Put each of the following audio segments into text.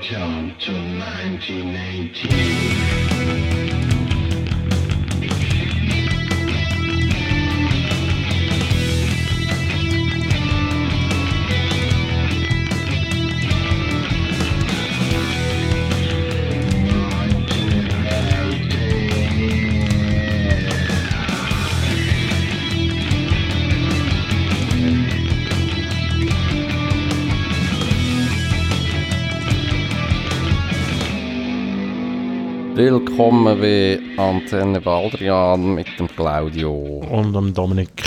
Welcome to 1918. Willkommen bei Antenne Baldrian mit dem Claudio. Und am Dominik.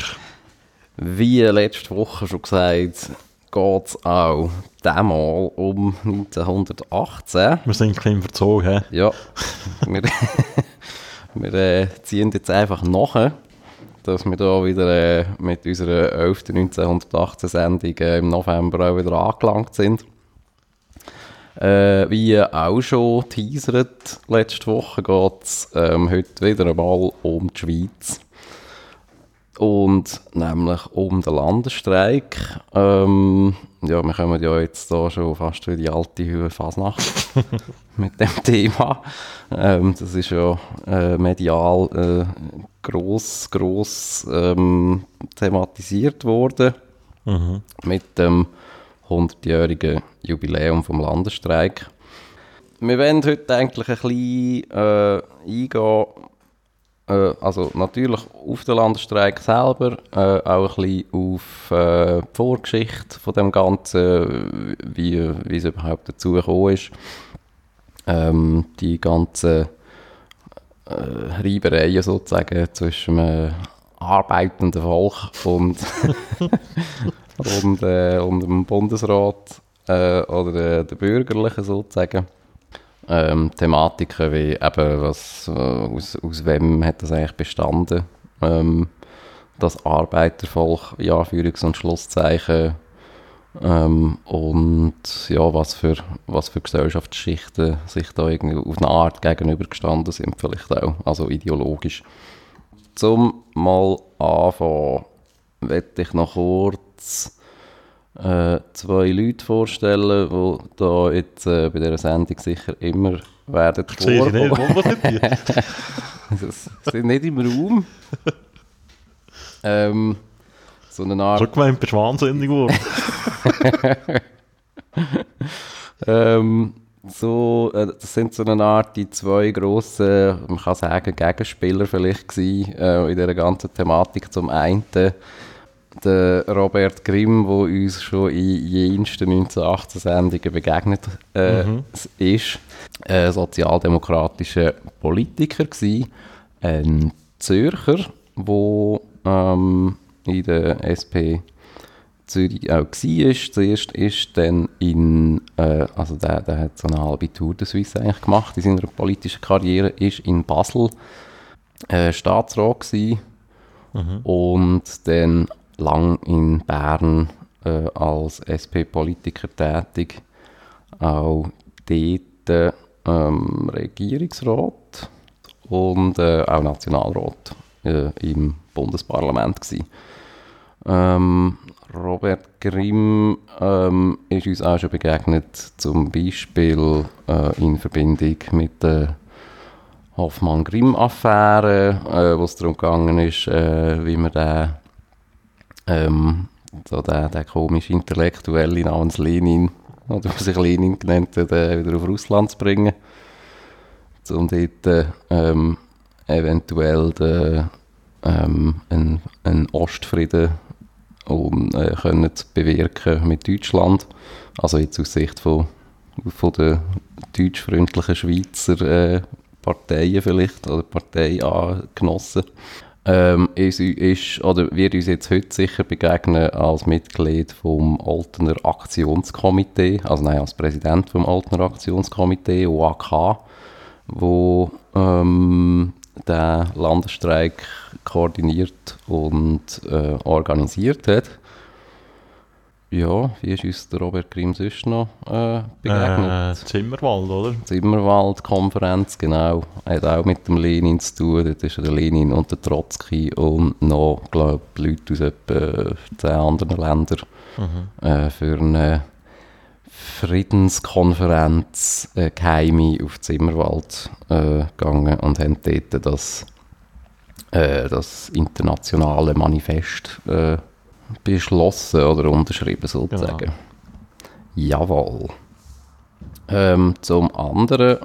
Wie letzte Woche schon gesagt, geht es auch diesmal um 1918. Wir sind ein bisschen verzogen. hä? Ja, wir, wir äh, ziehen jetzt einfach nach, dass wir da wieder äh, mit unserer 11. 1918 Sendung äh, im November auch wieder angelangt sind. Äh, wie auch schon teasert, letzte Woche geht es ähm, heute wieder einmal um die Schweiz. Und nämlich um den Landesstreik. Ähm, ja, wir kommen ja jetzt da schon fast wie die alte Höhe Fasnacht mit dem Thema. Ähm, das ist ja äh, medial äh, gross, gross ähm, thematisiert worden Mhm. mit dem 100-jährigen Jubiläum vom Landesstreik. Wir wollen heute eigentlich ein bisschen äh, eingehen, äh, also natürlich auf den Landesstreik selber, äh, auch ein bisschen auf äh, die Vorgeschichte von dem Ganzen, wie, wie es überhaupt dazu gekommen ist. Ähm, die ganzen äh, Reibereien sozusagen zwischen dem arbeitenden Volk und und, äh, und dem Bundesrat äh, oder äh, der Bürgerlichen sozusagen. Ähm, Thematiken wie eben, was, äh, aus, aus wem hat das eigentlich bestanden, ähm, das Arbeitervolk, in Anführungs- und Schlusszeichen, ähm, und ja, was für, was für Gesellschaftsschichten sich da irgendwie auf eine Art gegenübergestanden sind, vielleicht auch, also ideologisch. Zum mal anfangen, möchte ich noch kurz äh, zwei Leute vorstellen, die da jetzt äh, bei dieser Sendung sicher immer werden ich nicht. vorkommen. Wo, sind die? Das sind nicht im Raum. ähm, so eine Art So gemeint, bist wahnsinnig geworden. Ähm, so, äh, das sind so eine Art die zwei grossen, man kann sagen, Gegenspieler vielleicht gewesen, äh, in dieser ganzen Thematik. Zum einen der Robert Grimm, der uns schon in jensten 1918 Sendungen begegnet äh, Mhm. ist. Ein sozialdemokratischer Politiker gewesen, ein Zürcher, der ähm, in der SP Zürich auch war. Zuerst ist dann in, äh, also der, der hat so eine halbe Tour de Suisse eigentlich gemacht in seiner politischen Karriere, ist in Basel äh, Staatsrat gewesen und dann lang in Bern äh, als SP-Politiker tätig, auch dort ähm, Regierungsrat und äh, auch Nationalrat äh, im Bundesparlament gewesen. Ähm, Robert Grimm ähm, ist uns auch schon begegnet, zum Beispiel äh, in Verbindung mit der Hoffmann-Grimm-Affäre, äh, wo es darum gegangen ist, äh, wie man den, ähm, so den, den komische Intellektuelle namens Lenin, oder der sich Lenin genannt hat, äh, wieder auf Russland zu bringen, um dort äh, ähm, eventuell den, ähm, einen, einen Ostfrieden um äh, können zu bewirken mit Deutschland. Also jetzt aus Sicht von, von der deutschfreundlichen Schweizer äh, Parteien vielleicht oder Parteigenossen. Ähm, ist, ist, oder wird uns jetzt heute sicher begegnen als Mitglied vom Altener Aktionskomitee, also nein, als Präsident vom Altener Aktionskomitee, OAK, wo ähm, den Landesstreik koordiniert und äh, organisiert hat. Ja, wie ist uns der Robert Grimm sonst noch äh, begegnet? Äh, Zimmerwald, oder? Zimmerwald-Konferenz, genau. Hat auch mit dem Lenin zu tun. Dort ist der Lenin und der Trotzki und noch, glaube ich, Leute aus etwa 10 anderen Ländern Mhm. äh, für, einen, Friedenskonferenz äh, geheime auf Zimmerwald äh, gegangen und haben dort das, äh, das internationale Manifest äh, beschlossen oder unterschrieben sozusagen. Jawohl. Ähm, zum anderen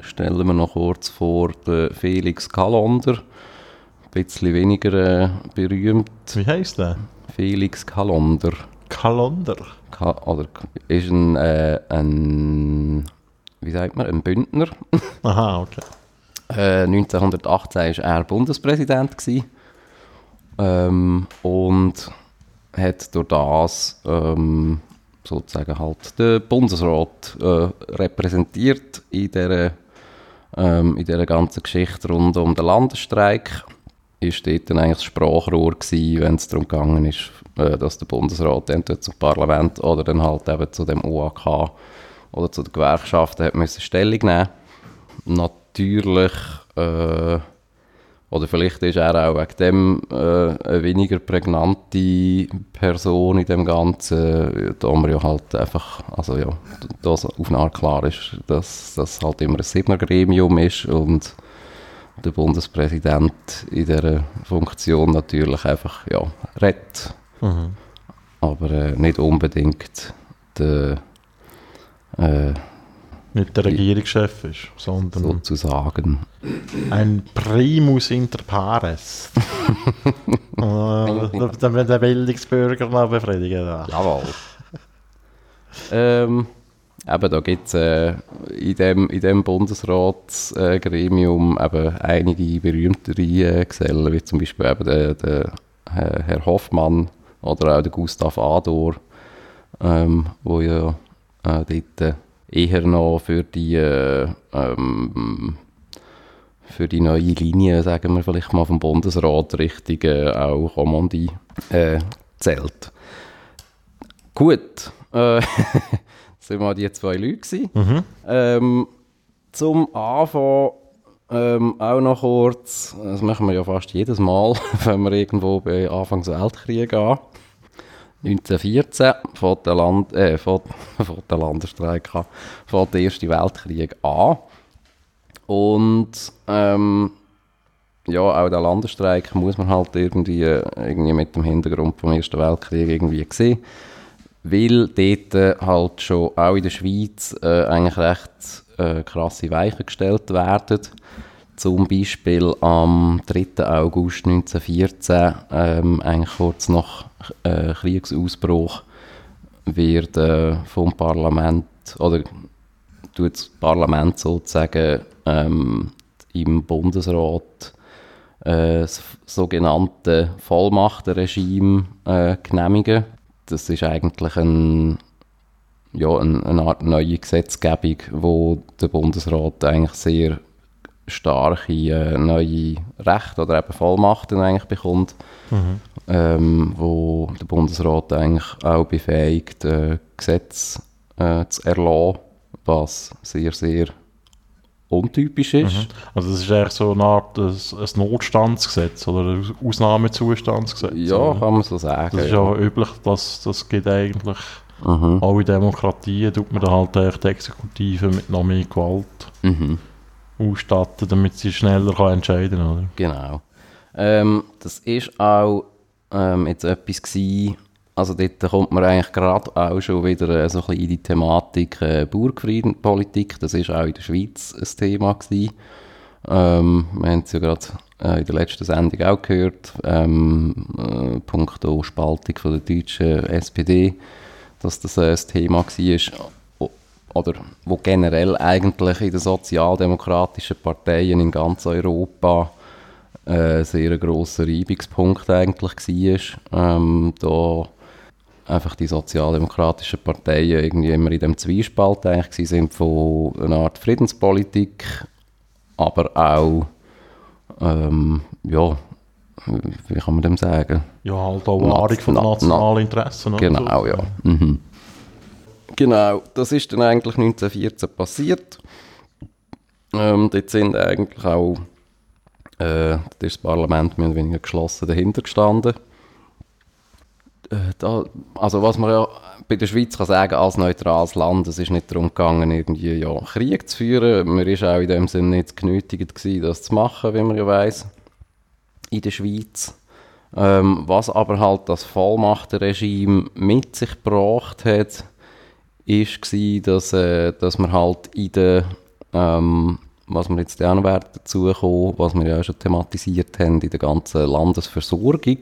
stellen wir noch kurz vor den Felix Kalander. Ein bisschen weniger äh, berühmt. Wie heisst der? Felix Kalander. Kalender. Ka oder ist ein, äh, ein, wie sagt man, ein Bündner. Aha, okay. Äh, 1918 war er Bundespräsident. Ähm, und hat durch das ähm, sozusagen halt den Bundesrat äh, repräsentiert in dieser, ähm, in dieser ganzen Geschichte rund um den Landesstreik. Ist dort dann eigentlich das Sprachrohr gewesen, wenn es darum gegangen ist, äh, dass der Bundesrat entweder zum Parlament oder dann halt eben zu dem UAK oder zu den Gewerkschaften hat müssen Stellung nehmen. Natürlich äh, oder vielleicht ist er auch wegen dem äh, eine weniger prägnante Person in dem Ganzen, da man ja halt einfach, also ja, das auf eine Art klar ist, dass das halt immer ein Siebner-Gremium ist und der Bundespräsident in dieser Funktion natürlich einfach, ja, redet, Mhm. aber äh, nicht unbedingt der, äh, Nicht der Regierungschef ist, sondern sozusagen. ein Primus inter pares. äh, der, der, der Bildungsbürger noch befriedigen. Ja. Jawohl. ähm, eben, da gibt es äh, in dem, in dem Bundesratsgremium äh, eben einige berühmtere äh, Gesellen, wie zum Beispiel eben der, der äh, Herr Hoffmann oder auch der Gustav Ador, ähm, wo ja äh, dort äh, eher noch für die, äh, ähm, für die neue Linie, sagen wir vielleicht mal vom Bundesrat, Richtung äh, auch Romandie äh, zählt. Gut, äh, das waren mal die zwei Leute. Gewesen. Mhm. Ähm, zum Anfang ähm, auch noch kurz, das machen wir ja fast jedes Mal, wenn wir irgendwo bei Anfang des Weltkriegs gehen. 1914 fängt der, Land, äh, fängt, fängt der Landesstreik an, fängt der Erste Weltkrieg an. Und ähm, ja, auch der Landesstreik muss man halt irgendwie, äh, irgendwie mit dem Hintergrund vom Ersten Weltkrieg irgendwie sehen. Weil dort äh, halt schon auch in der Schweiz äh, eigentlich recht äh, krasse Weichen gestellt werden. Zum Beispiel am 3. August 1914, ähm, eigentlich kurz nach äh, Kriegsausbruch, wird äh, vom Parlament, oder tut das Parlament sozusagen ähm, im Bundesrat äh, das sogenannte Vollmachtenregime äh, genehmigen. Das ist eigentlich ein, ja, ein, eine Art neue Gesetzgebung, wo der Bundesrat eigentlich sehr starke äh, neue Rechte oder eben Vollmachten eigentlich bekommt, Mhm. ähm, wo der Bundesrat eigentlich auch befähigt, äh, Gesetze äh, zu erlassen, was sehr, sehr untypisch ist. Mhm. Also das ist eigentlich so eine Art ein, ein Notstandsgesetz oder ein Ausnahmezustandsgesetz. Ja, oder? kann man so sagen. Das ist ja üblich, dass das geht eigentlich Mhm. alle Demokratien tut man dann halt die Exekutive mit noch mehr Gewalt Mhm. Ausstatten, damit sie schneller entscheiden kann. Oder? Genau. Ähm, das ist auch ähm, jetzt etwas gewesen, also dort kommt man eigentlich gerade auch schon wieder äh, so ein bisschen in die Thematik äh, Bürgerfriedenpolitik. Das ist auch in der Schweiz ein Thema gewesen. Ähm, wir haben es ja gerade äh, in der letzten Sendung auch gehört, ähm, äh, punkto Spaltung von der deutschen SPD, dass das äh, ein Thema war. Oder wo generell eigentlich in den sozialdemokratischen Parteien in ganz Europa äh, sehr ein grosser Reibungspunkt eigentlich war. Ähm, da einfach die sozialdemokratischen Parteien irgendwie immer in dem Zwiespalt eigentlich sind von einer Art Friedenspolitik, aber auch ähm, ja, wie kann man dem sagen? Ja, halt auch Wahrung von na- na- nationalen Interessen. Genau, so. ja. Mhm. Genau, das ist dann eigentlich 1914 passiert. Ähm, dort sind eigentlich auch äh, das Parlament mehr oder weniger geschlossen dahinter gestanden. äh, da, also was man ja bei der Schweiz kann sagen, als neutrales Land, es ist nicht darum gegangen, irgendwie ja, Krieg zu führen. Man ist auch in dem Sinne nicht genötigt gewesen, das zu machen, wie man ja weiß in der Schweiz. Ähm, was aber halt das Vollmachtenregime mit sich gebracht hat, ist gewesen, dass, äh, dass man halt in der, ähm, was wir jetzt auch noch werden dazu kommen, was wir ja auch schon thematisiert haben, in der ganzen Landesversorgung,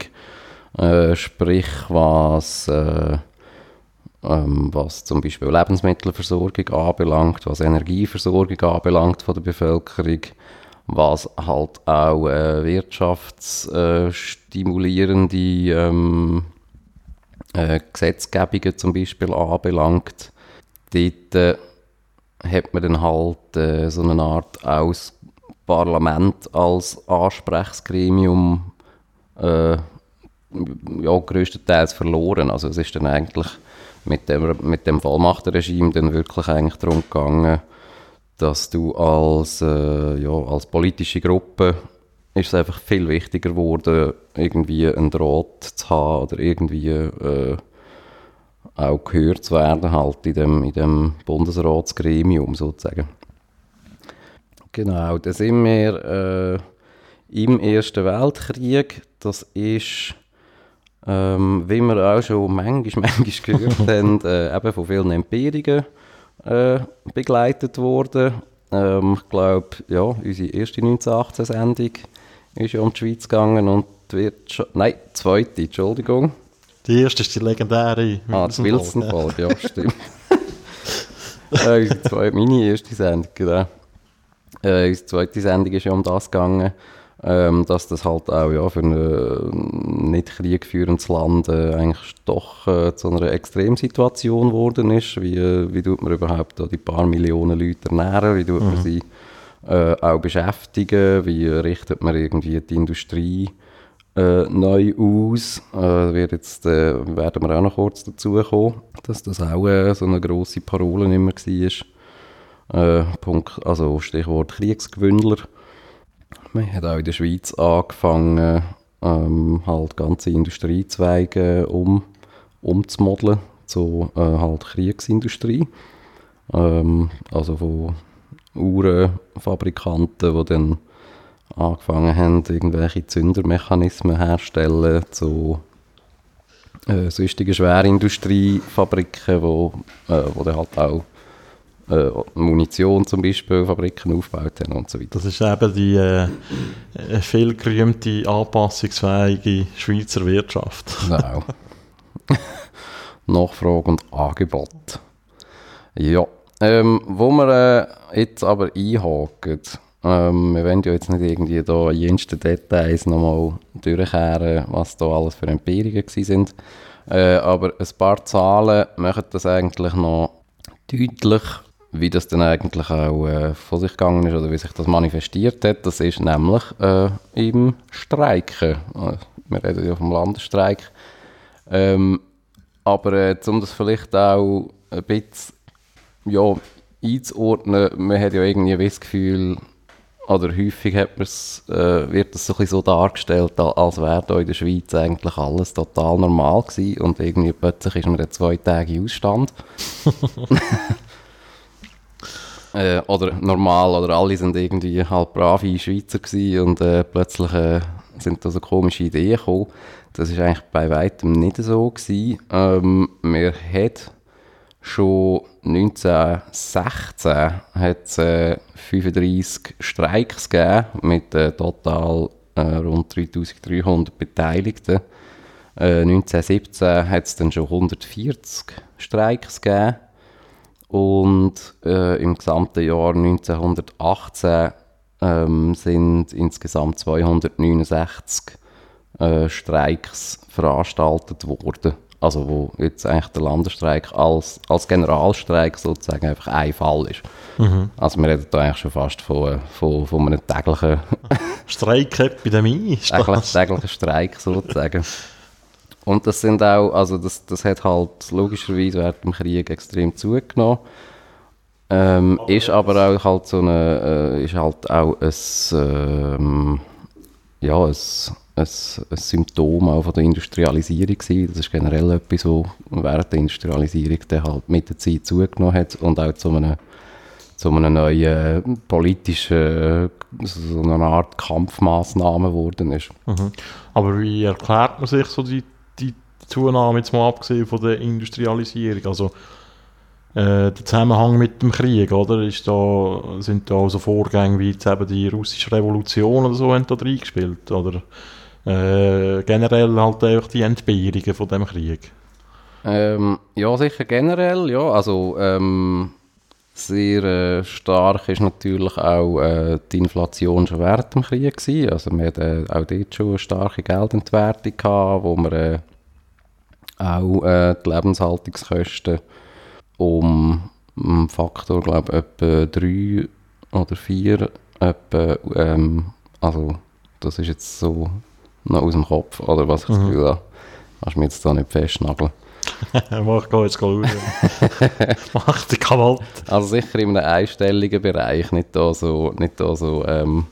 äh, sprich was, äh, ähm, was zum Beispiel Lebensmittelversorgung anbelangt, was Energieversorgung anbelangt von der Bevölkerung, was halt auch äh, wirtschaftsstimulierende ähm, äh, Gesetzgebungen zum Beispiel anbelangt. Dort äh, hat man dann halt äh, so eine Art aus Parlament als Ansprechgremium äh, ja, größtenteils verloren. Also es ist dann eigentlich mit dem, mit dem Vollmachtenregime dann wirklich eigentlich darum gegangen, dass du als, äh, ja, als politische Gruppe ist es einfach viel wichtiger geworden, irgendwie einen Draht zu haben oder irgendwie äh, auch gehört zu werden halt in dem, in dem Bundesratsgremium sozusagen. Genau, da sind wir äh, im Ersten Weltkrieg. Das ist, ähm, wie wir auch schon manchmal, manchmal gehört haben, äh, eben von vielen Empirien äh, begleitet worden. Ähm, ich glaube, ja, unsere erste 1918-Sendung ist ja um die Schweiz gegangen und wird schon, nein, zweite, Entschuldigung. Die erste ist die legendäre Ah, die Wilson-Folge, ja, stimmt. äh, zweite, meine erste Sendung, genau. Äh, unsere zweite Sendung ist ja um das gegangen, ähm, dass das halt auch ja, für ein äh, nicht kriegführendes Land äh, eigentlich doch äh, zu einer Extremsituation geworden ist. Wie, äh, wie tut man überhaupt die paar Millionen Leute ernähren? Wie tut man mhm. sie äh, auch beschäftigen? Wie richtet man irgendwie die Industrie äh, neu aus? wird jetzt, werden wir auch noch kurz dazu kommen, dass das auch so eine grosse Parole immer war. Punkt, also Stichwort Kriegsgewündler. Man hat auch in der Schweiz angefangen, ähm, halt ganze Industriezweige um, umzumodeln zu äh, halt Kriegsindustrie. Ähm, also von Uhrenfabrikanten, die dann angefangen haben, irgendwelche Zündermechanismen herzustellen, zu äh, sonstigen Schwerindustriefabriken, wo, äh, wo dann halt auch äh, Munition zum Beispiel, Fabriken aufgebaut haben und so weiter. Das ist eben die äh, äh viel gerühmte, anpassungsfähige Schweizer Wirtschaft. Genau. Nachfrage und Angebot. Ja, ähm, wo wir äh, jetzt aber einhaken, ähm, wir wollen ja jetzt nicht irgendwie da in jensten Details nochmal durchkehren, was da alles für Empirien sind. Äh, aber ein paar Zahlen machen das eigentlich noch deutlich, wie das dann eigentlich auch äh, von sich gegangen ist oder wie sich das manifestiert hat, das ist nämlich äh, im Streiken. Äh, wir reden ja vom Landesstreik. Ähm, aber äh, um das vielleicht auch ein bisschen ja, einzuordnen, man hat ja irgendwie das Gefühl, oder häufig hat äh, wird das so, ein so dargestellt, als wäre da in der Schweiz eigentlich alles total normal gewesen und irgendwie plötzlich ist man zwei Tage Ausstand. Äh, oder normal, oder alle sind irgendwie halt brave Schweizer gewesen und äh, plötzlich äh, sind da so komische Ideen gekommen. Das ist eigentlich bei weitem nicht so gewesen. Ähm, wir hat schon 1916 hat äh, 35 Streiks gegeben mit äh, total äh, rund 3300 Beteiligten. 1917 äh, hat es dann schon 140 Streiks gegeben. Und äh, im gesamten Jahr 1918 ähm, sind insgesamt 269 äh, Streiks veranstaltet worden. Also wo jetzt eigentlich der Landesstreik als, als Generalstreik sozusagen einfach ein Fall ist. Mhm. Also wir reden da eigentlich schon fast von, von, von einem täglichen... Streikepidemie? täglichen Streik sozusagen. Und das sind auch, also das, das hat halt logischerweise während dem Krieg extrem zugenommen. Ähm, ist aber auch halt so eine, äh, ist halt auch ein, ähm, ja, ein, ein, ein Symptom auch von der Industrialisierung gewesen. Das ist generell etwas, was während der Industrialisierung dann halt mit der Zeit zugenommen hat und auch zu einem, zu einem neuen politischen, so einer Art Kampfmaßnahme geworden ist. Mhm. Aber wie erklärt man sich so die, die Zunahme, jetzt mal abgesehen von der Industrialisierung? Also äh, der Zusammenhang mit dem Krieg, oder? Ist da, sind da also Vorgänge wie jetzt eben die russische Revolution oder so haben da reingespielt? Oder äh, generell halt einfach die Entbehrungen von dem Krieg? Ähm, ja, sicher generell, ja. Also ähm, sehr äh, stark ist natürlich auch äh, die Inflation schon während dem Krieg gewesen. Also wir hatten auch dort schon eine starke Geldentwertung gehabt, wo wir äh, auch äh, die Lebenshaltungskosten um einen Faktor, glaube etwa drei oder vier, etwa, ähm, also das ist jetzt so noch aus dem Kopf, oder was ich das mhm. Gefühl habe. Kannst du mich jetzt da nicht festnageln. Mach go jetzt schauen. Mach dich kaputt. Also sicher in einem einstelligen Bereich, nicht da so, nicht da so ähm,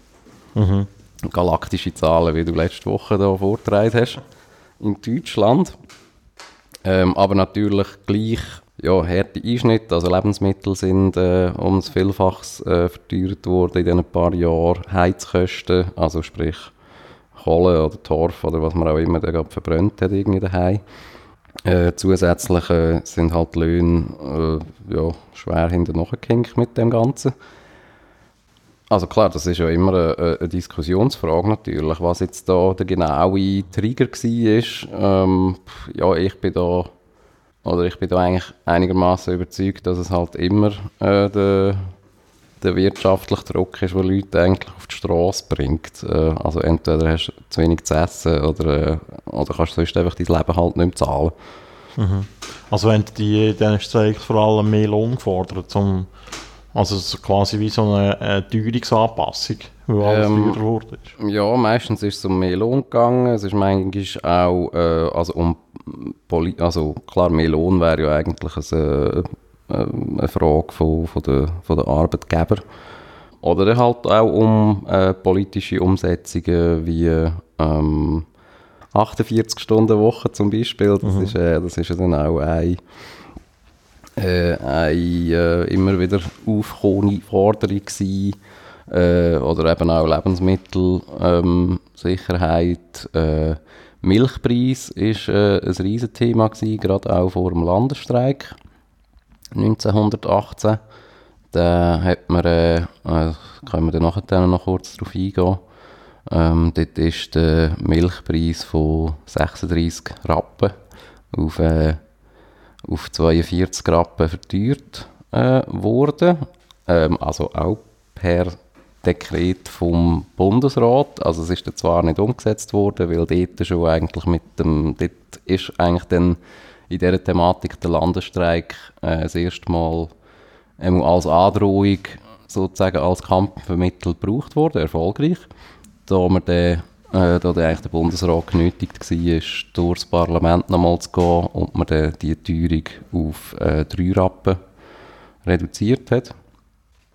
mhm. galaktische Zahlen, wie du letzte Woche da vorgetragen hast in Deutschland. Ähm, aber natürlich gleich ja, harte Einschnitte, also Lebensmittel sind äh, um das Vielfaches äh, verteuert worden in diesen paar Jahren. Heizkosten, also sprich Kohle oder Torf oder was man auch immer da gerade verbrannt hat irgendwie daheim. Äh, zusätzlich äh, sind halt Löhne äh, ja, schwer hinter nachgehängt mit dem Ganzen. Also klar, das ist ja immer eine, eine, Diskussionsfrage natürlich, was jetzt da der genaue Trigger war. Ähm, ja, ich bin da oder ich bin da eigentlich einigermaßen überzeugt, dass es halt immer äh, der, der wirtschaftliche Druck ist, der Leute eigentlich auf die Straße bringt. Äh, also entweder hast du zu wenig zu essen oder, äh, oder kannst du sonst einfach dein Leben halt nicht mehr zahlen. Mhm. Also wenn die, dann ist es vor allem mehr Lohn gefordert, zum, also so quasi wie so eine, eine Teuerungsanpassung, weil alles ähm, teurer geworden ist. Ja, meistens ist es um mehr Lohn gegangen, es ist manchmal auch äh, also um also klar, mehr Lohn wäre ja eigentlich eine, äh, eine Frage von, von, der, von der Arbeitgeber. Oder halt auch um äh, politische Umsetzungen wie ähm, 48 Stunden Woche zum Beispiel. Das, mhm. ist, äh, das ist ja dann auch ein, äh, eine äh, immer wieder aufkommende Forderung gewesen. Äh, oder eben auch Lebensmittelsicherheit. Ähm, Milchpreis war äh, ein Riesenthema, gewesen, gerade auch vor dem Landesstreik 1918. Da hat man, äh, äh, können wir nachher noch kurz darauf eingehen, ähm, dort ist der Milchpreis von 36 Rappen auf, äh, auf 42 Rappen verteuert äh, worden. Ähm, also auch per Dekret vom Bundesrat. Also es ist zwar nicht umgesetzt worden, weil dort schon eigentlich mit dem, dort ist eigentlich dann in dieser Thematik der Landesstreik äh, das erste Mal ähm, als Androhung sozusagen als Kampfmittel gebraucht worden, erfolgreich. Da man dann äh, da eigentlich der Bundesrat genötigt war, durchs Parlament nochmal zu gehen und man dann die Teuerung auf äh, drei Rappen reduziert hat.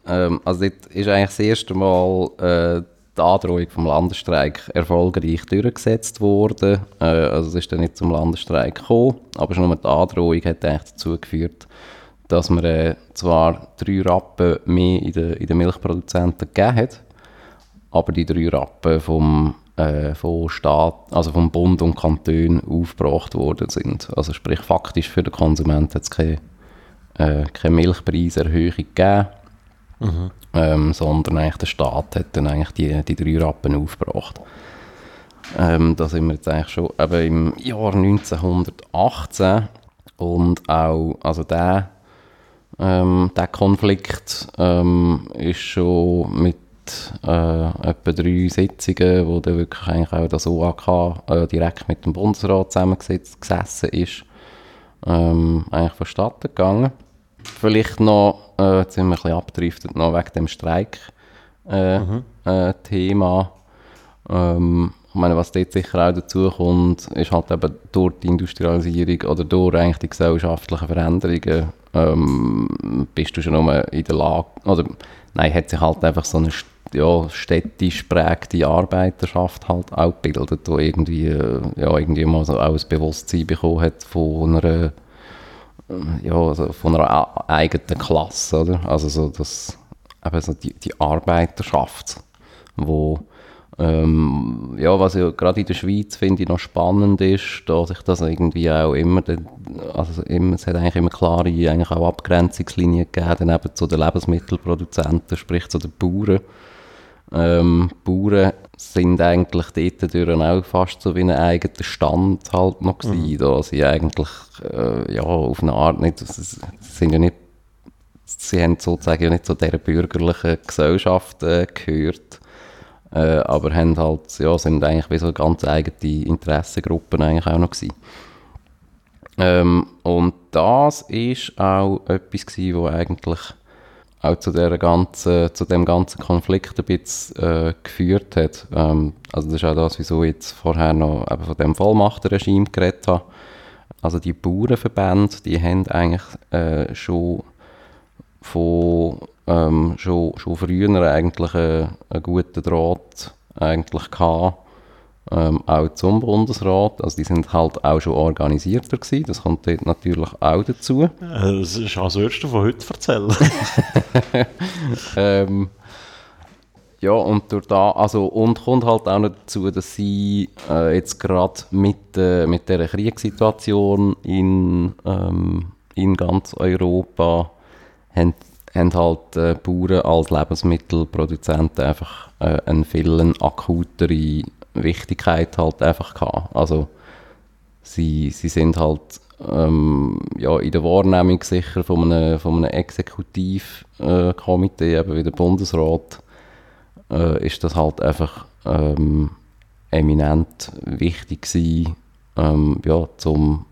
Ähm, also dort ist eigentlich das erste Mal äh, die Androhung vom Landesstreik erfolgreich durchgesetzt worden. Äh, also es ist dann nicht zum Landesstreik gekommen, aber schon nur die Androhung hat dazu geführt, dass man äh, zwar drei Rappen mehr in den, in den Milchproduzenten gegeben hat, aber die drei Rappen vom, äh, Staat, also vom Bund und Kanton aufgebracht worden sind. Also sprich faktisch für den Konsumenten hat es keine, äh, keine Milchpreiserhöhung gegeben Mhm. Ähm, sondern eigentlich der Staat hat dann eigentlich die, die drei Rappen aufgebracht. Ähm, da sind wir jetzt eigentlich schon eben im Jahr 1918 und auch, also der, ähm, der Konflikt ähm, ist schon mit äh, etwa drei Sitzungen, wo dann wirklich eigentlich auch das OAK äh, direkt mit dem Bundesrat zusammengesessen ist, ähm, eigentlich vonstatten gegangen. Vielleicht noch äh, jetzt sind wir ein bisschen abgedriftet, noch wegen dem Streik-Thema. Äh, mhm. äh, ähm, ich meine, was dort sicher auch dazu kommt, ist halt eben durch die Industrialisierung oder durch eigentlich die gesellschaftlichen Veränderungen ähm, bist du schon nur in der Lage, oder nein, hat sich halt einfach so eine, ja, städtisch prägte Arbeiterschaft halt auch bildet, die irgendwie, äh, ja, irgendwie mal so auch ein Bewusstsein bekommen hat von einer, ja, also von einer eigenen Klasse, oder? Also so das, eben so die, die Arbeiterschaft, wo ähm, ja, was ja gerade in der Schweiz finde ich noch spannend ist, da sich das irgendwie auch immer, also immer, es hat eigentlich immer klare eigentlich auch Abgrenzungslinien gegeben, eben zu den Lebensmittelproduzenten, sprich zu den Bauern. Ähm, Bauern sind eigentlich dort auch fast so wie ein eigener Stand halt noch gewesen, mhm. da sie eigentlich äh, ja, auf eine Art nicht, sie sind ja nicht sie haben sozusagen ja nicht zu dieser bürgerlichen Gesellschaft äh, gehört, äh, aber haben halt, ja, sind eigentlich wie so ganz eigene Interessengruppen eigentlich auch noch gewesen. Ähm, und das ist auch etwas gewesen, wo eigentlich auch zu, der ganzen, zu dem ganzen Konflikt ein bisschen äh, geführt hat. Ähm, also das ist auch das, wieso ich jetzt vorher noch eben von dem Vollmachterregime geredet habe. Also die Bauernverbände, die haben eigentlich äh, schon von ähm, schon, schon früher eigentlich einen, einen guten Draht eigentlich gehabt, ähm, auch zum Bundesrat. Also die sind halt auch schon organisierter gewesen. Das kommt dort natürlich auch dazu. Äh, das ist als Erste von heute erzählen. ähm, ja, und durch da, also, und kommt halt auch noch dazu, dass sie äh, jetzt gerade mit, äh, mit dieser Kriegssituation in, ähm, in ganz Europa haben haben halt äh, Bauern als Lebensmittelproduzenten einfach äh, eine viel akutere Wichtigkeit halt einfach gehabt. Also sie, sie sind halt ähm, ja, in der Wahrnehmung sicher von einem, von einem Exekutivkomitee, äh, eben wie der Bundesrat, äh, ist das halt einfach ähm, eminent wichtig gewesen, ähm, ja, zum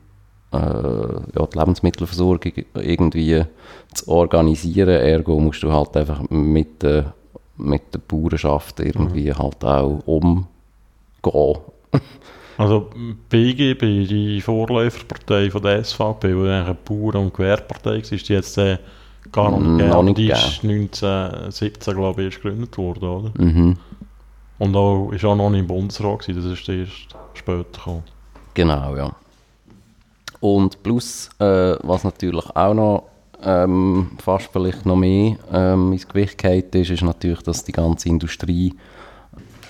äh, ja, die Lebensmittelversorgung irgendwie zu organisieren. Ergo musst du halt einfach mit der, mit der Bauernschaft irgendwie mhm. halt auch umgehen. Also BGB, die Vorläuferpartei von der SVP, die eigentlich eine Bauern- und Gewerbepartei war, ist jetzt äh, gar noch nicht gegeben. Die ist 1917, glaube ich, gegründet worden, oder? Mhm. Und auch, ist auch noch nicht im Bundesrat gewesen, das ist erst später gekommen. Genau, ja. Und plus, äh, was natürlich auch noch ähm, fast vielleicht noch mehr ähm, ins Gewicht geht, ist, ist natürlich, dass die ganze Industrie,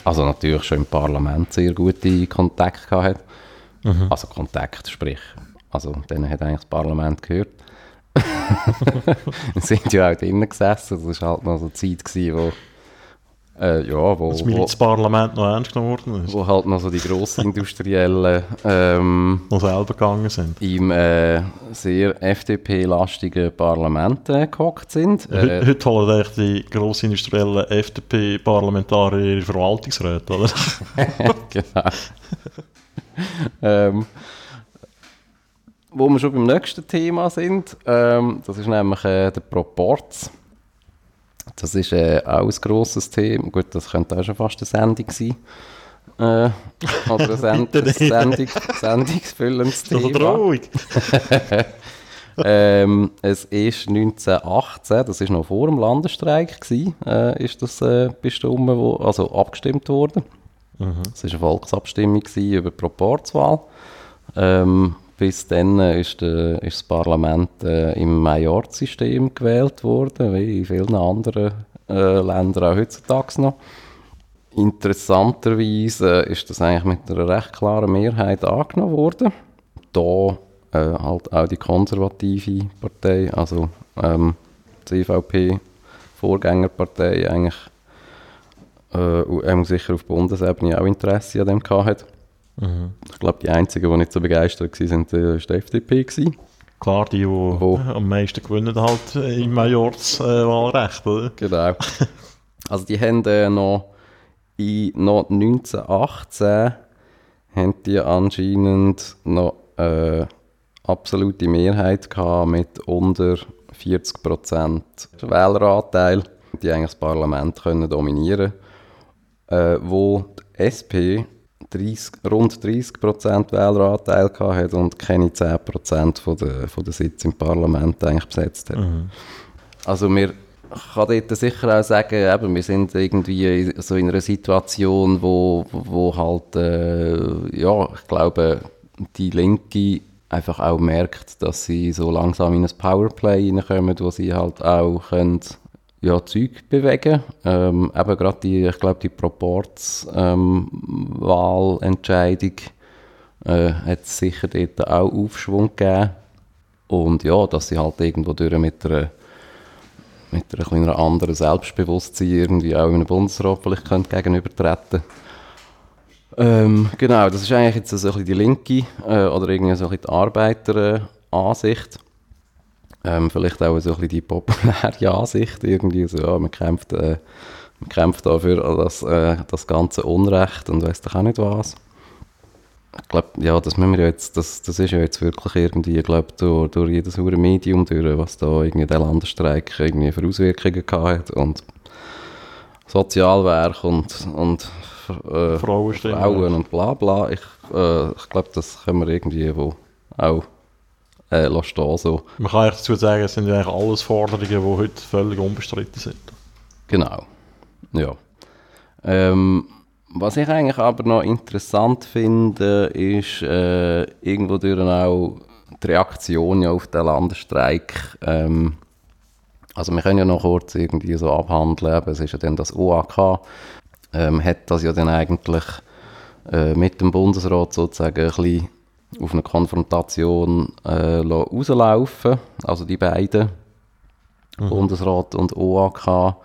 also natürlich schon im Parlament sehr gute Kontakte hat. Mhm. Also Kontakt, sprich, also denen hat eigentlich das Parlament gehört. sind ja auch drinnen gesessen, das war halt noch so eine Zeit, gewesen, wo äh, ja, wo, das Milizparlament noch ernst genommen worden ist. Wo halt noch so die Grossindustriellen ähm, noch selber gegangen sind. Im äh, sehr FDP-lastigen Parlament äh, gehockt sind. Äh, heute holen eigentlich die grossindustriellen FDP-Parlamentarier ihre Verwaltungsräte, oder? genau. ähm, wo wir schon beim nächsten Thema sind, ähm, das ist nämlich äh, der Proporz. Das ist äh, auch ein grosses Thema. Gut, das könnte auch schon fast eine Sendung sein. Äh, oder ein Send Sendung, sendungsfüllendes Thema. ruhig. ähm, es ist 1918, das ist noch vor dem Landesstreik, gewesen, äh, ist das äh, bestimmt, wo, also abgestimmt worden. Mhm. Es war eine Volksabstimmung über die Proporzwahl. Ähm, bis dann ist, der, ist das Parlament äh, im Majorsystem gewählt worden, wie in vielen anderen äh, Ländern auch heutzutage noch. Interessanterweise ist das eigentlich mit einer recht klaren Mehrheit angenommen worden. Da äh, halt auch die konservative Partei, also ähm, die CVP, Vorgängerpartei, eigentlich äh, sicher auf Bundesebene auch Interesse an dem gehabt hat. Mhm. Ich glaube, die einzigen, die nicht so begeistert waren, sind äh, die FDP. Gewesen. Klar, die, die Wo? am meisten gewinnen halt äh, im Majorswahlrecht, äh, oder? Genau. Also die haben äh, noch, in, noch 1918 haben die anscheinend noch äh, absolute Mehrheit gehabt mit unter 40% Wähleranteil, die eigentlich das Parlament können dominieren können. Äh, wo die SP 30, rund 30 Prozent Wähleranteil hat und keine 10 Prozent von der, von der Sitze im Parlament eigentlich besetzt hat. Mhm. Also wir, kann dort sicher auch sagen, eben, wir sind irgendwie so in einer Situation, wo, wo halt, äh, ja, ich glaube, die Linke einfach auch merkt, dass sie so langsam in ein Powerplay reinkommen, wo sie halt auch können, ja, Zeug bewegen ähm, Eben gerade die, ich glaube, die Proporzwahlentscheidung ähm, äh, hat sicher dort auch Aufschwung gegeben. Und ja, dass sie halt irgendwo durch mit einer mit einer kleinen anderen Selbstbewusstsein irgendwie auch in einem Bundesrat vielleicht könnte gegenübertreten ähm, genau, das ist eigentlich jetzt so ein bisschen die linke äh, oder irgendwie so ein bisschen die Arbeiteransicht. Ähm, vielleicht auch so ein bisschen die populäre Ansicht, irgendwie so, ja, man kämpft, äh, man kämpft dafür das, äh, das ganze Unrecht und weiß doch auch nicht was ich glaube, ja, das müssen wir jetzt, das, das ist ja jetzt wirklich irgendwie, ich glaube, durch, durch jedes hure Medium, durch was da irgendwie der Landesstreik irgendwie für Auswirkungen gehabt hat und Sozialwerk und, und äh, Frauen und bla bla. Ich, äh, ich glaube, das können wir irgendwie wo auch äh, stehen, so. Man kann dazu sagen, es sind eigentlich alles Forderungen, die heute völlig unbestritten sind. Genau, ja. Ähm, was ich eigentlich aber noch interessant finde, ist äh, irgendwo durch auch die Reaktion auf den Landesstreik. Ähm, also wir können ja noch kurz irgendwie so abhandeln, aber es ist ja dann das OAK, ähm, hat das ja dann eigentlich äh, mit dem Bundesrat sozusagen ein bisschen auf eine Konfrontation äh, rauslaufen, also die beiden, mhm. Bundesrat und OAK.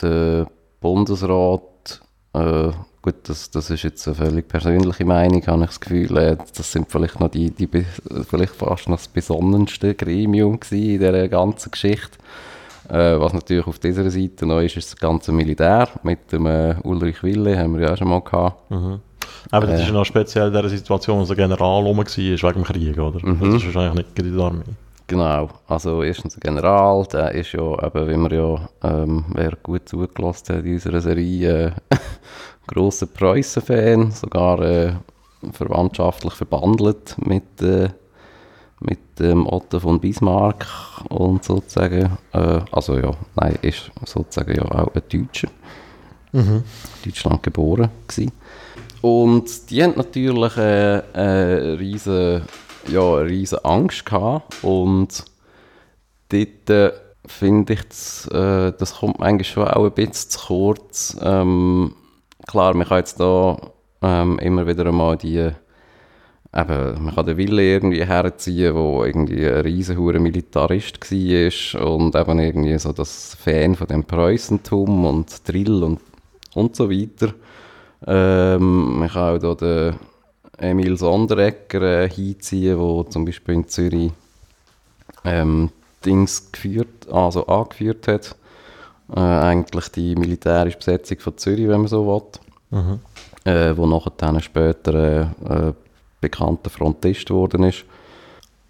Der Bundesrat äh, Gut, das, das ist jetzt eine völlig persönliche Meinung, habe ich das Gefühl. Äh, das sind vielleicht noch die, die vielleicht fast noch das besonnenste Gremium in dieser ganzen Geschichte. Äh, was natürlich auf dieser Seite noch ist, ist das ganze Militär. Mit dem äh, Ulrich Wille haben wir ja auch schon mal gehabt. Mhm. Aber das äh, ist ja noch speziell in dieser Situation, wo der General rum war, wegen dem Krieg, oder? Mhm. Das ist wahrscheinlich nicht in der Armee. Genau, also erstens der General, der ist ja, eben, wie wir ja, ähm, wer gut zugelassen hat in unserer Serie, äh, grosser Preußen-Fan, sogar äh, verwandtschaftlich verbandelt mit, äh, mit ähm, Otto von Bismarck und sozusagen, äh, also ja, nein, ist sozusagen ja auch ein Deutscher, mhm. Deutschland geboren gewesen. Und die haben natürlich äh, eine riesen, ja, eine riesen Angst gehabt und dort äh, finde ich, das, äh, das kommt eigentlich schon auch ein bisschen zu kurz, ähm, klar, man kann jetzt da ähm, immer wieder einmal die, eben, man kann den Wille irgendwie herziehen, wo irgendwie ein riesenhurer Militarist war und eben irgendwie so das Fan von dem Preußentum und Drill und, und so weiter. Ähm, man kann auch hier den Emil Sonderegger äh, hinziehen, der zum Beispiel in Zürich ähm, Dings geführt, also angeführt hat äh, eigentlich die militärische Besetzung von Zürich, wenn man so will. Mhm. Äh, wo nachher dann später äh, äh, bekannter Frontist geworden ist.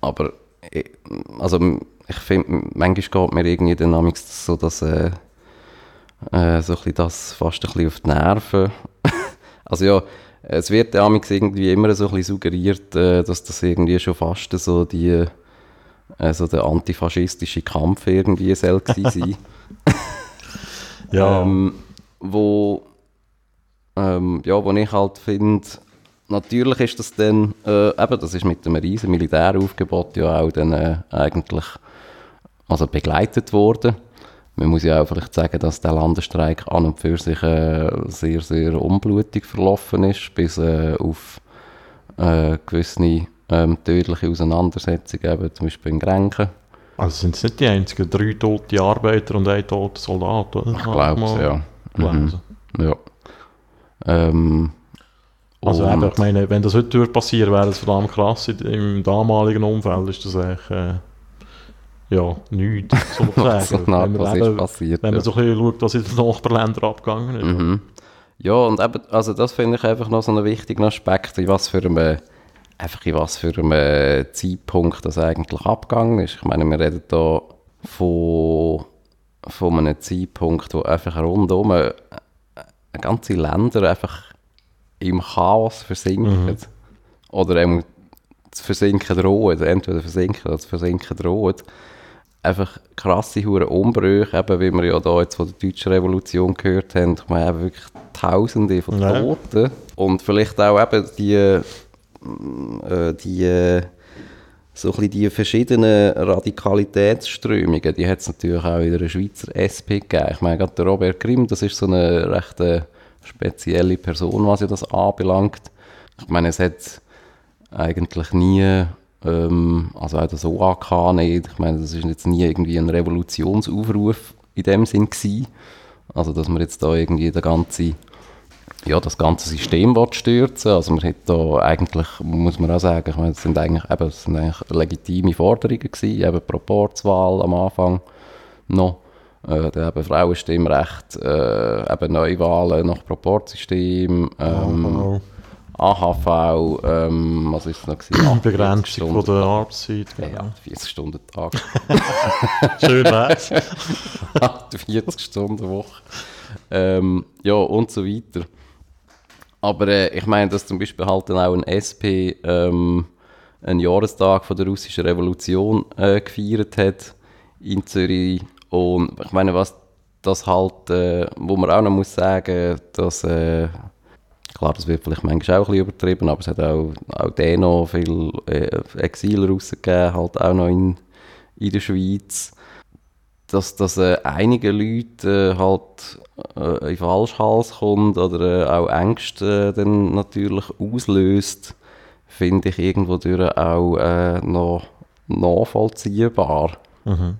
Aber ich, also, ich finde, manchmal geht mir irgendwie Dynamik so, dass äh, äh, so ein das fast ein bisschen auf die Nerven. Also ja, es wird ja irgendwie immer so ein bisschen suggeriert, äh, dass das irgendwie schon fast so die also der antifaschistische Kampf irgendwie soll sein. Ja. Ähm, wo, ähm, ja, wo ich halt finde, natürlich ist das dann, äh, eben, das ist mit einem riesen Militäraufgebot ja auch dann äh, eigentlich also begleitet worden. Man muss ja auch vielleicht sagen, dass der Landesstreik an und für sich äh, sehr, sehr unblutig verlaufen ist, bis äh, auf äh, gewisse ähm, tödliche Auseinandersetzungen, eben zum Beispiel in Grenken. Also sind es nicht die einzigen drei tote Arbeiter und ein toter Soldat, oder? Ich glaube es, ja. Mhm. Ja. Ähm, also eben, ich meine, wenn das heute passieren wäre das verdammt krass. Im damaligen Umfeld ist das eigentlich äh, ja, nichts, sozusagen. wenn man, eben, passiert, wenn man so ein bisschen schaut, was in den Nachbarländern abgegangen ist. Mhm. Ja, und eben, also das finde ich einfach noch so einen wichtigen Aspekt, in was für einem einfach in was für einem Zeitpunkt das eigentlich abgegangen ist. Ich meine, wir reden hier von, von einem Zeitpunkt, wo einfach rundum ganze Länder einfach im Chaos versinken. Mhm. Oder eben zu versinken drohen, entweder versinken oder zu versinken drohen. Einfach krasse hure Umbrüche, eben wie wir ja da jetzt von der deutschen Revolution gehört haben. Ich meine eben wirklich Tausende von Ja. Toten. Und vielleicht auch eben die, äh, die so ein die verschiedenen Radikalitätsströmungen, die hat es natürlich auch in der Schweizer SP gegeben. Ich meine, gerade der Robert Grimm, das ist so eine recht äh, spezielle Person, was ja das anbelangt. Ich meine, es hat eigentlich nie, ähm, also auch das OAK nicht, ich meine, das ist jetzt nie irgendwie ein Revolutionsaufruf in dem Sinn gewesen. Also, dass man jetzt da irgendwie der ganze ja, das ganze System stürzen. Also man hat da eigentlich, muss man auch sagen, ich meine, das sind eigentlich, eben, das sind eigentlich legitime Forderungen gewesen, eben Proporzwahl am Anfang noch, äh, dann eben Frauenstimmrecht, äh, eben Neuwahlen nach Proporzsystem, ähm, AHV, ähm, was ist es noch gewesen? Begrenzung von 48 der Arbeitszeit. Stunden- ja, 40 Stunden Tag. Schön wär's. 48 Stunden Woche. Ähm, ja, und so weiter. Aber äh, ich meine, dass zum Beispiel halt dann auch ein SP ähm, einen Jahrestag von der russischen Revolution äh, gefeiert hat in Zürich. Und ich meine, was das halt, äh, wo man auch noch muss sagen, dass, äh, klar, das wird vielleicht manchmal auch ein bisschen übertrieben, aber es hat auch, auch den noch viel äh, Exil rausgegeben, halt auch noch in, in der Schweiz dass das äh, einige Leute äh, halt äh, in Falschhals kommt oder äh, auch Ängste äh, dann natürlich auslöst, finde ich irgendwo durch auch äh, noch nachvollziehbar. Mhm.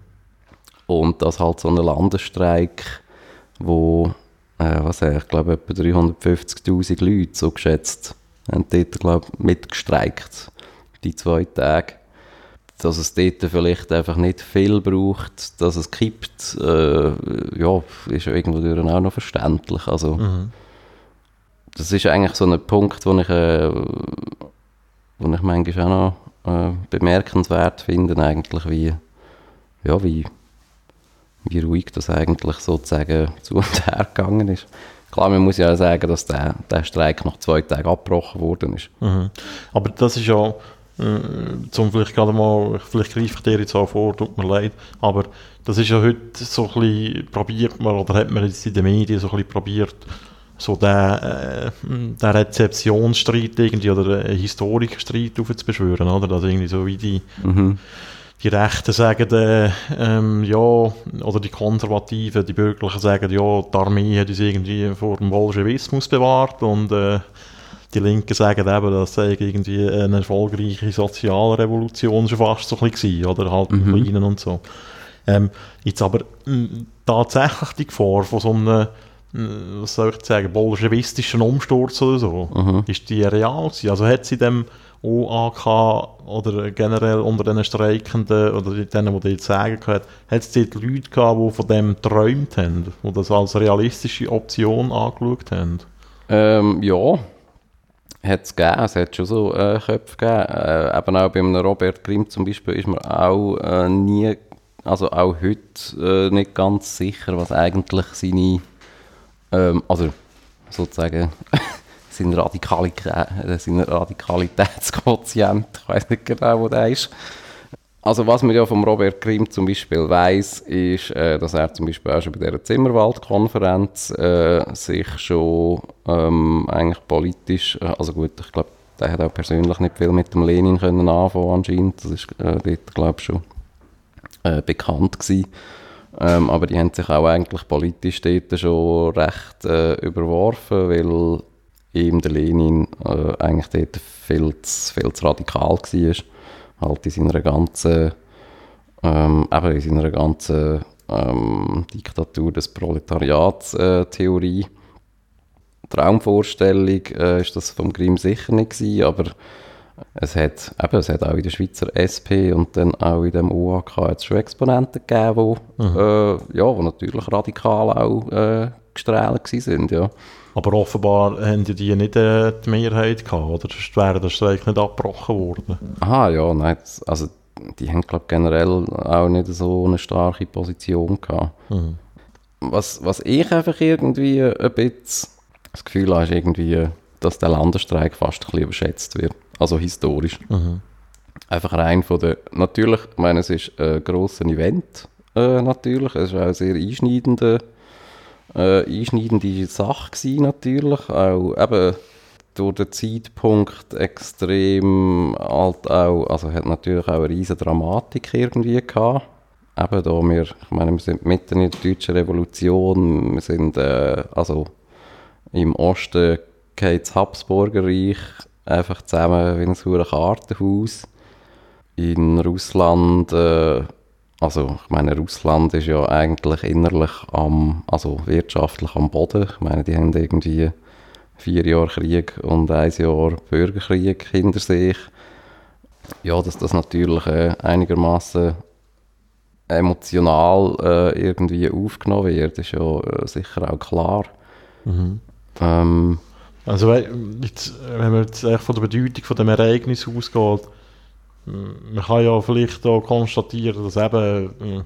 Und dass halt so ein Landesstreik, wo, äh, was ich, ich glaube etwa 350'000 Leute so geschätzt, haben dort, glaube ich, mitgestreikt, die zwei Tage dass es dort vielleicht einfach nicht viel braucht, dass es kippt, äh, ja, ist ja irgendwo durch auch noch verständlich. Also, Mhm. das ist eigentlich so ein Punkt, wo ich, äh, wo ich manchmal auch noch äh, bemerkenswert finde, eigentlich, wie, ja, wie, wie ruhig das eigentlich sozusagen zu und her gegangen ist. Klar, man muss ja auch sagen, dass der, der Streik nach zwei Tagen abgebrochen worden ist. Mhm. Aber das ist ja, äh, zum vielleicht gerade mal, vielleicht greife ich dir jetzt auch vor, tut mir leid, aber das ist ja heute so ein bisschen, probiert man, oder hat man jetzt in den Medien so ein bisschen probiert, so den, äh, den Rezeptionsstreit irgendwie, oder einen Historikerstreit aufzubeschwören, oder? Also irgendwie so wie die, Mhm. Die Rechten sagen, äh, ähm, ja, oder die Konservativen, die Bürgerlichen sagen, ja, die Armee hat uns irgendwie vor dem Bolschewismus bewahrt und äh, die Linken sagen eben, das sei irgendwie eine erfolgreiche Sozialrevolution schon fast so ein bisschen gewesen, oder halt Mhm. Kleinen und so. Ähm, jetzt aber mh, tatsächlich die Gefahr von so einem, was soll ich sagen, bolschewistischen Umsturz oder so, Mhm. ist die real gewesen? Also hat sie dem OAK oder generell unter den Streikenden oder denen, die jetzt sagen können, hat es dort Leute gehabt, die von dem geträumt haben, die das als realistische Option angeschaut haben? Ähm, ja, hat es gegeben. Es hat schon so äh, Köpfe gegeben. Äh, eben auch bei einem Robert Grimm zum Beispiel ist man auch äh, nie, also auch heute äh, nicht ganz sicher, was eigentlich seine, ähm, also sozusagen sein, Radikalität, äh, Radikalitätsquotient, ich weiß nicht genau, wo der ist. Also was man ja vom Robert Grimm zum Beispiel weiß, ist, äh, dass er zum Beispiel auch schon bei dieser Zimmerwald-Konferenz äh, sich schon ähm, eigentlich politisch, äh, also gut, ich glaube, der hat auch persönlich nicht viel mit dem Lenin können anfangen anscheinend, das ist äh, dort, glaube ich, schon äh, bekannt gewesen. Ähm, aber die haben sich auch eigentlich politisch dort schon recht überworfen, weil ihm der Lenin äh, eigentlich dort viel zu, viel zu radikal war halt in seiner ganzen, ähm, eben in seiner ganzen ähm, Diktatur des Proletariats äh. Traumvorstellung äh, ist das vom Grimm sicher nicht gewesen, aber es hat, eben, es hat auch in der Schweizer SP und dann auch in dem UAK jetzt schon Exponenten gegeben, die äh, ja, wo natürlich radikal auch äh, gestrahlt sind, ja. Aber offenbar haben ja die nicht äh, die Mehrheit gehabt, oder? Sonst wäre der Streik nicht abgebrochen worden. Aha, ja, nein, das- also die haben, glaube generell auch nicht so eine starke Position gehabt. Mhm. Was, was ich einfach irgendwie ein bisschen das Gefühl habe, ist irgendwie, dass der Landesstreik fast ein bisschen überschätzt wird. Also historisch. Mhm. Einfach rein von der, natürlich, ich meine, es ist ein grosses Event, äh, natürlich, es war auch eine sehr einschneidende, äh, einschneidende Sache gewesen, natürlich, auch eben durch den Zeitpunkt extrem halt auch, also hat natürlich auch eine riesige Dramatik irgendwie gehabt. Eben da wir, ich meine, wir sind mitten in der deutschen Revolution, wir sind, äh, also im Osten geht das Habsburgerreich einfach zusammen wie ein Kartenhaus. In Russland, äh, also ich meine, Russland ist ja eigentlich innerlich am, also wirtschaftlich am Boden. Ich meine, die haben irgendwie vier Jahre Krieg und ein Jahr Bürgerkrieg hinter sich. Ja, dass das natürlich äh, einigermaßen emotional äh, irgendwie aufgenommen wird, ist ja äh, sicher auch klar. Mhm. Ähm, Also jetzt, wenn man jetzt von der Bedeutung von dem Ereignis ausgeht, man kann ja vielleicht auch konstatieren, dass eben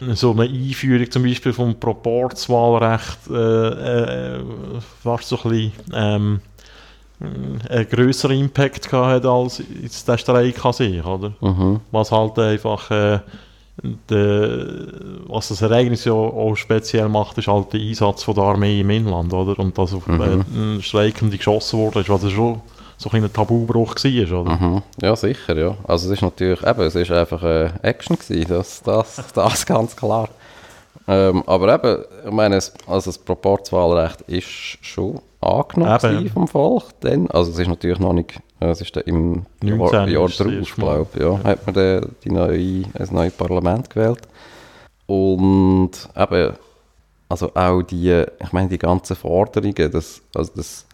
äh, so eine Einführung zum Beispiel vom Proporzwahlrecht äh, äh, fast so ein bisschen ähm, einen grösseren Impact gehabt hat als jetzt der Streik an sich, oder? mhm. Was halt einfach äh, de, was das Ereignis ja auch speziell macht, ist halt der Einsatz von der Armee im Inland, oder? Und dass auf Mhm. äh, Streikende geschossen wurde, ist, was ja schon so ein Tabubruch war, oder? Mhm. Ja, sicher, ja. Also es ist natürlich, eben, es ist einfach äh, Action gewesen, das, das, das ganz klar. Ähm, aber eben, ich meine, es, also das Proporzwahlrecht ist schon angenommen Eben. vom Volk, dann, also es ist natürlich noch nicht, es ist im 19. Jahr, das drauf, glaube ich, ja, hat man dann die neue, ein neues Parlament gewählt. Und eben, also auch die, ich meine, die ganzen Forderungen, das, also das,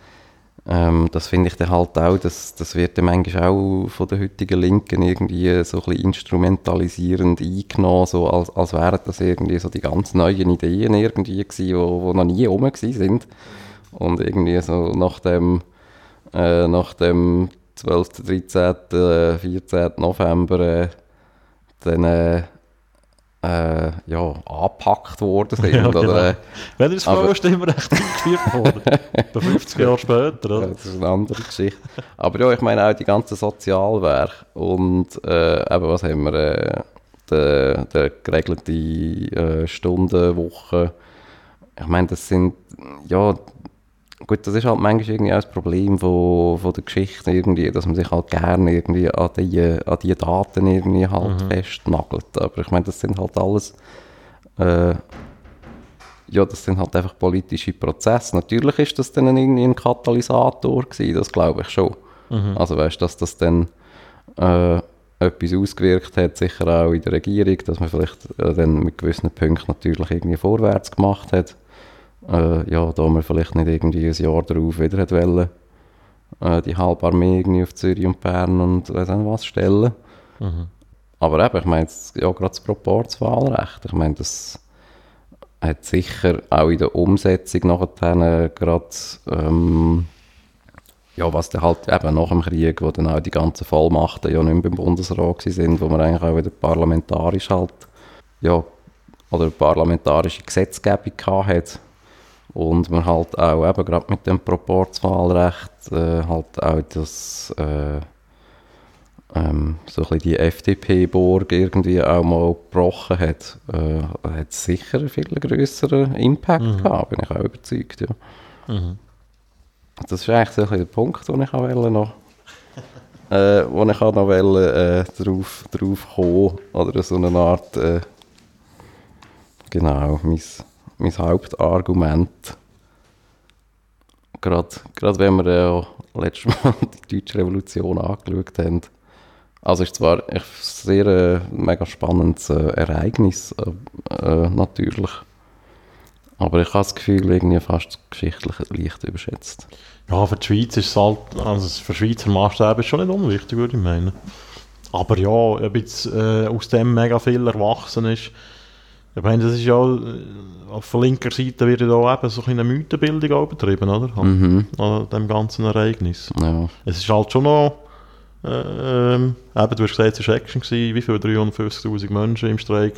ähm, das finde ich dann halt auch, das, das wird dann manchmal auch von der heutigen Linken irgendwie so ein bisschen instrumentalisierend eingenommen, so als, als wären das irgendwie so die ganz neuen Ideen irgendwie gewesen, die noch nie rum sind. Und irgendwie so nach dem, äh, nach dem 12., 13., äh, 14. November äh, dann äh, äh, ja, angepackt worden sind. Ja, oder, genau. äh, Wenn das Aber- Frauenstimmrecht eingeführt wurde, bei 50 Jahre später, oder? das ist eine andere Geschichte. Aber ja, ich meine auch die ganzen Sozialwerke und äh, eben, was haben wir, äh, der, der geregelte äh, Stundenwoche. Ich meine, das sind, ja, gut, das ist halt manchmal irgendwie auch das Problem von, von der Geschichte irgendwie, dass man sich halt gerne irgendwie an die, an die Daten irgendwie halt festnagelt. Aber ich meine, das sind halt alles, äh, ja, das sind halt einfach politische Prozesse. Natürlich ist das dann irgendwie ein Katalysator gewesen, das glaube ich schon. Also weißt du, dass das dann äh, etwas ausgewirkt hat, sicher auch in der Regierung, dass man vielleicht äh, dann mit gewissen Punkten natürlich irgendwie vorwärts gemacht hat. Äh, ja, da man vielleicht nicht irgendwie ein Jahr darauf wieder hat wollen, äh, die halbe Armee irgendwie auf Zürich und Bern und weiss auch was stellen. Mhm. Aber eben, ich meine, ja, gerade das Proporzwahlrecht, ich meine, das hat sicher auch in der Umsetzung nachher gerade, ähm, ja, was dann halt eben nach dem Krieg, wo dann auch die ganzen Vollmachten ja nicht mehr beim Bundesrat sind, wo man eigentlich auch wieder parlamentarisch halt, ja, oder parlamentarische Gesetzgebung gehabt hat. Und man halt auch eben gerade mit dem Proporzwahlrecht äh, halt auch das, äh, ähm, so ein bisschen die FDP-Burg irgendwie auch mal gebrochen hat, äh, hat sicher einen viel grösseren Impact gehabt, bin ich auch überzeugt, ja. Mhm. Das ist eigentlich so ein bisschen der Punkt, den ich auch wollte noch, äh, wo ich auch noch wollte, äh, drauf, drauf kommen, oder so eine Art, äh, genau, mein, mein Hauptargument. Gerade, gerade wenn wir ja letztes Mal die Deutsche Revolution angeschaut haben. Also ist zwar ein sehr äh, mega spannendes äh, Ereignis, äh, äh, natürlich. Aber ich habe das Gefühl, irgendwie fast geschichtlich leicht überschätzt. Ja, für die Schweiz ist es halt, also für Schweizer Maßstäbe ist schon nicht unwichtig, würde ich meinen. Aber ja, ob jetzt äh, aus dem mega viel erwachsen ist, ich meine, das ist ja, äh, auf der linken Seite wird ja da eben so eine Mythenbildung auch betrieben, oder? An, Mhm. an dem ganzen Ereignis. Ja. Es ist halt schon noch, äh, eben, du hast gesagt, es war Action, gewesen, wie viele 350'000 Menschen im Streik.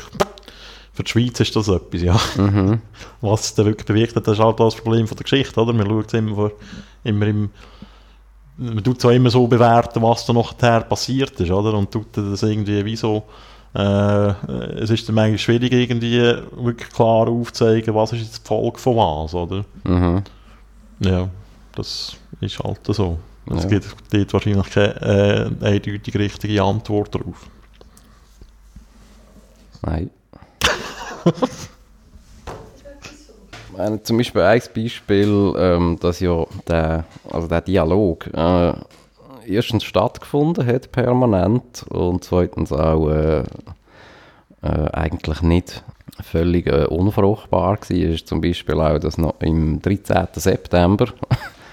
Für die Schweiz ist das etwas, ja. Mhm. Was es dann wirklich bewirkt hat, das ist halt auch das Problem von der Geschichte, oder? Man schaut es immer, vor, immer im, man tut zwar immer so bewerten, was da nachher passiert ist, oder? Und tut das irgendwie wie so, äh, es ist dann manchmal schwierig, irgendwie wirklich klar aufzuzeigen, was ist jetzt die Folge von was, oder? Mhm. Ja, das ist halt so. Es Ja. gibt dort wahrscheinlich keine äh, eindeutig richtige Antwort darauf. Nein. Zum Beispiel ein Beispiel, ähm, dass ja der, also der Dialog äh, erstens stattgefunden hat, permanent, und zweitens auch äh, äh, eigentlich nicht völlig äh, unfruchtbar war. Ist zum Beispiel auch, dass noch im 13. September,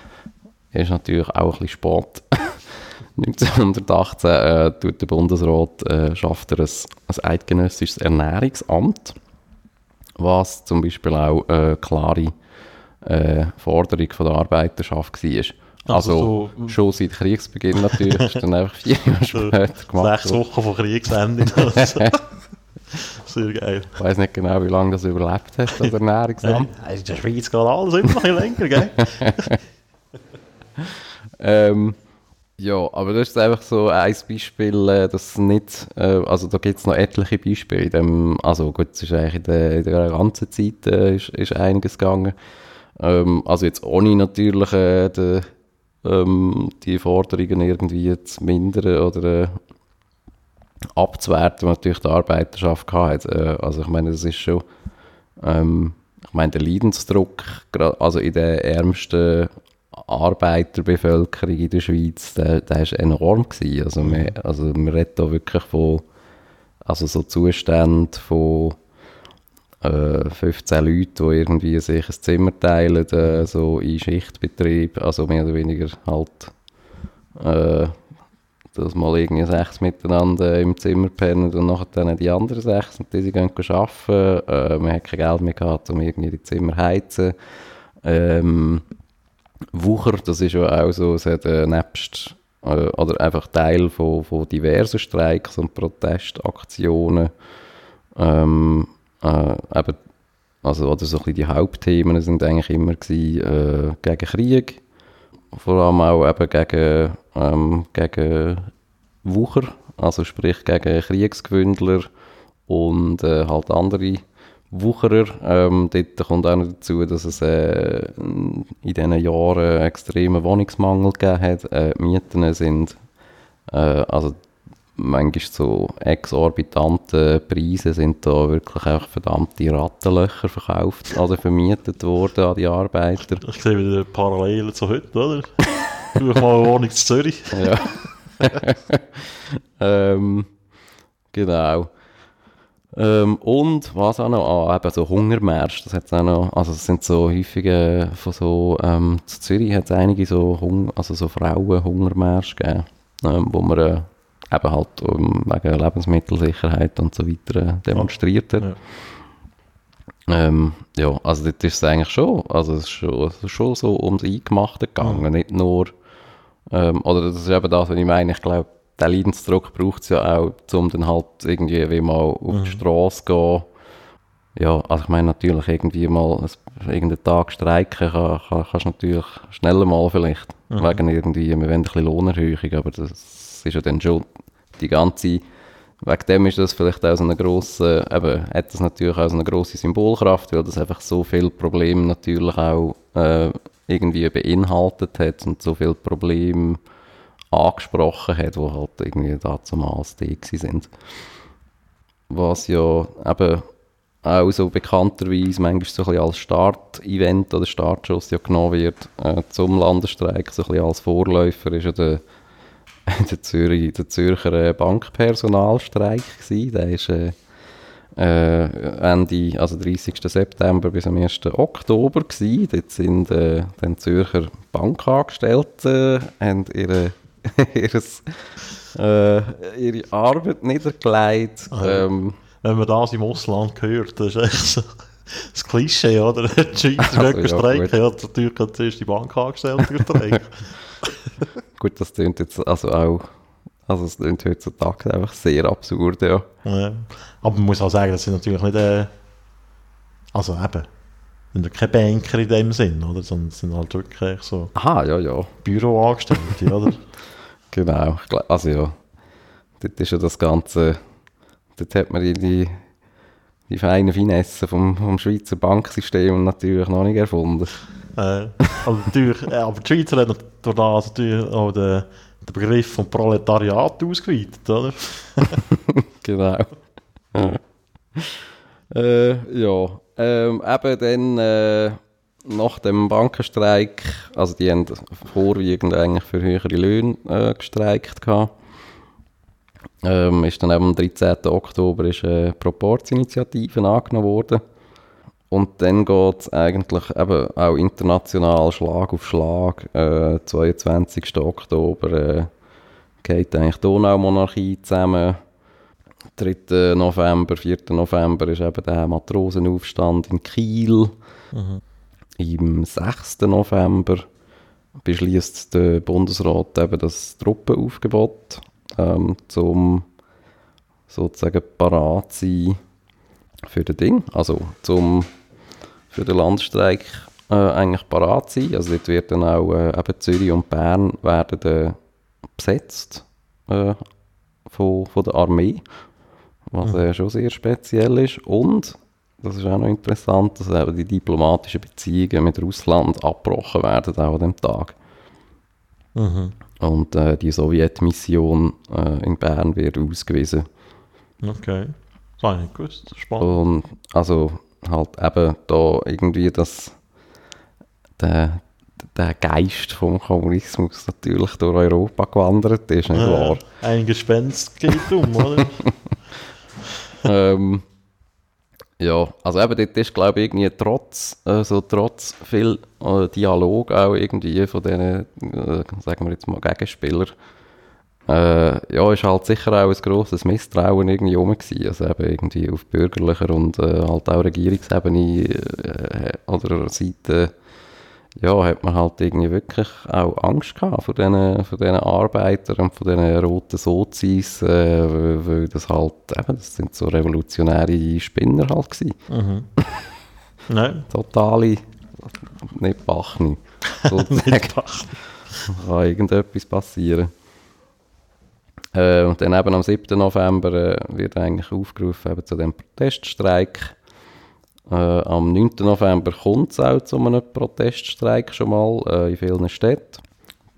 ist natürlich auch ein bisschen spät, 1918 äh, tut der Bundesrat, äh, schafft er ein, ein eidgenössisches Ernährungsamt, was zum Beispiel auch äh, klare äh, Forderung von der Arbeiterschaft war. Also, Also so- schon seit Kriegsbeginn natürlich, ist dann einfach vier Jahre später gemacht. Sechs Wochen vor Kriegsende. Also, Sehr geil. Ich weiß nicht genau, wie lange das überlebt hat, das Ernährungsamt. Äh, In der Schweiz geht alles immer noch länger, gell? Ähm, ja, aber das ist einfach so ein Beispiel, äh, das nicht, äh, also da gibt es noch etliche Beispiele. In dem, also gut, es ist eigentlich in der, in der ganzen Zeit äh, ist, ist einiges gegangen. Ähm, also jetzt ohne natürlich äh, de, ähm, die Forderungen irgendwie zu mindern oder äh, abzuwerten, was natürlich die Arbeiterschaft gehabt hat. Äh, also ich meine, das ist schon, ähm, ich meine, der Leidensdruck, also in der ärmsten Arbeiterbevölkerung in der Schweiz, der, der ist enorm gewesen. Also, wir, also man redet da wirklich von also so Zuständen von äh, 15 Leuten, die irgendwie sich ein Zimmer teilen, äh, so in Schichtbetrieb, also mehr oder weniger halt äh, dass mal irgendwie sechs miteinander im Zimmer pennen und nachher dann die anderen sechs und diese gehen arbeiten. Äh, man hat kein Geld mehr gehabt, um irgendwie die Zimmer zu heizen. Ähm, Wucher, das ist ja auch so, es hat äh, nebst, äh, oder einfach Teil von, von diversen Streiks und Protestaktionen, ähm, äh, eben, also, oder so die Hauptthemen sind eigentlich immer gewesen, äh, gegen Krieg, vor allem auch eben gegen, ähm, gegen Wucher, also sprich gegen Kriegsgewündler und äh, halt andere Wucherer. Ähm, dort kommt auch noch dazu, dass es äh, in diesen Jahren extremen Wohnungsmangel gegeben hat. Äh, Mieten sind äh, also manchmal so exorbitante Preise sind da wirklich auch verdammte Rattenlöcher verkauft, also vermietet worden an die Arbeiter. Ich sehe wieder Parallelen zu heute, oder? Früher mal eine Wohnung zu Zürich. Ja. ähm, genau. Ähm, und was auch noch, ah, eben so Hungermärsche, das hat's auch noch, also es sind so häufige von so, ähm, zu Zürich hat es einige so, Hung also so Frauen-Hungermärsche gegeben, ähm, wo man äh, eben halt ähm, wegen Lebensmittelsicherheit und so weiter äh, demonstriert hat. Ja. Ähm, ja, also das ist es eigentlich schon, also es ist schon, es ist schon so ums Eingemachte gegangen, nicht nur, ähm, oder das ist eben das, was ich meine, ich glaube, der Leidensdruck braucht es ja auch, um dann halt irgendwie wie mal auf die Straße zu gehen. Ja, also ich meine natürlich irgendwie mal ein- irgendeinen Tag streiken kann, kann, kannst du natürlich schneller mal vielleicht, wegen irgendwie, wir wollen ein bisschen Lohnerhöhung, aber das ist ja dann schon die ganze Wegen dem ist das vielleicht auch so eine grosse, eben, hat das natürlich auch so eine grosse Symbolkraft, weil das einfach so viele Probleme natürlich auch äh, irgendwie beinhaltet hat und so viele Probleme angesprochen hat, die halt irgendwie damals da gewesen sind. Was ja eben auch so bekannterweise manchmal so ein als Start-Event oder Startschuss ja genommen wird äh, zum Landesstreik, so ein als Vorläufer ist ja der der, Zürich, der Zürcher äh, Bankpersonalstreik gsi. Der ist äh, äh, Ende, also 30. September bis am 1. Oktober gsi. Dort sind äh, dann Zürcher Bankangestellte äh, haben ihre, ihres, äh, ihre Arbeit niedergelegt. Ah. Ähm, Wenn man das im Ausland hört, das ist echt so das Klischee, oder? Die Schweizer Also, ja, streiken, ja, natürlich geht zuerst die Bankangestellten streiken. gut, das klingt jetzt also auch, also es klingt heutzutage einfach sehr absurd, ja. ja. Aber man muss auch sagen, das sind natürlich nicht, äh, also eben, sind ja keine Banker in dem Sinn, oder? Sondern es sind halt wirklich so Aha, ja, ja. Büroangestellte, oder? Genau. Also ja, dort ist ja das Ganze, dort hat man die, die, die feinen Finessen vom, vom Schweizer Banksystem natürlich noch nicht erfunden. Äh, also natürlich, äh, aber die Schweizer haben durch das natürlich auch den, den Begriff vom Proletariat ausgeweitet, oder? Genau. äh, ja, ähm, eben dann äh, nach dem Bankenstreik, also die haben vorwiegend eigentlich für höhere Löhne äh, gestreikt gehabt. Ähm, ist dann eben am 13. Oktober ist eine Proporzinitiative angenommen worden. Und dann geht es eigentlich eben auch international Schlag auf Schlag. Äh, 22. Oktober äh, geht eigentlich die Donaumonarchie zusammen. 3. November, 4. November ist eben der Matrosenaufstand in Kiel. Im 6. November beschließt der Bundesrat eben das Truppenaufgebot, ähm, zum sozusagen parat sein für das Ding, also zum für den Landstreik äh, eigentlich parat sein. Also dort wird dann auch äh, eben Zürich und Bern werden dann besetzt äh, von, von der Armee, was äh, schon sehr speziell ist. Und, das ist auch noch interessant, dass eben die diplomatischen Beziehungen mit Russland abgebrochen werden auch an dem Tag. Mhm. Und äh, die Sowjetmission äh, in Bern wird ausgewiesen. Okay. Das habe ich nicht gewusst. Spannend. Und also halt eben da irgendwie das, der, der Geist vom Kommunismus natürlich durch Europa gewandert ist, nicht wahr? Äh, ein Gespenst geht um, oder? ähm, ja, also eben dort ist glaube ich irgendwie trotz, also trotz viel äh, Dialog auch irgendwie von diesen, äh, sagen wir jetzt mal Gegenspieler, äh, ja, ist halt sicher auch ein grosses Misstrauen irgendwie rum gewesen. Also eben irgendwie auf bürgerlicher und äh, halt auch Regierungsebene äh, oder Seite, ja, hat man halt irgendwie wirklich auch Angst gehabt vor diesen, vor diesen Arbeitern und von diesen roten Sozis, äh, weil, weil das halt, eben, das sind so revolutionäre Spinner halt gewesen. mhm. Nein, Totale, nicht Bachni, sozusagen nicht Bach. kann irgendetwas passieren. Äh, und dann eben am 7. November äh, wird eigentlich aufgerufen eben zu dem Proteststreik. Äh, am 9. November kommt es auch zu einem Proteststreik schon mal äh, in vielen Städten.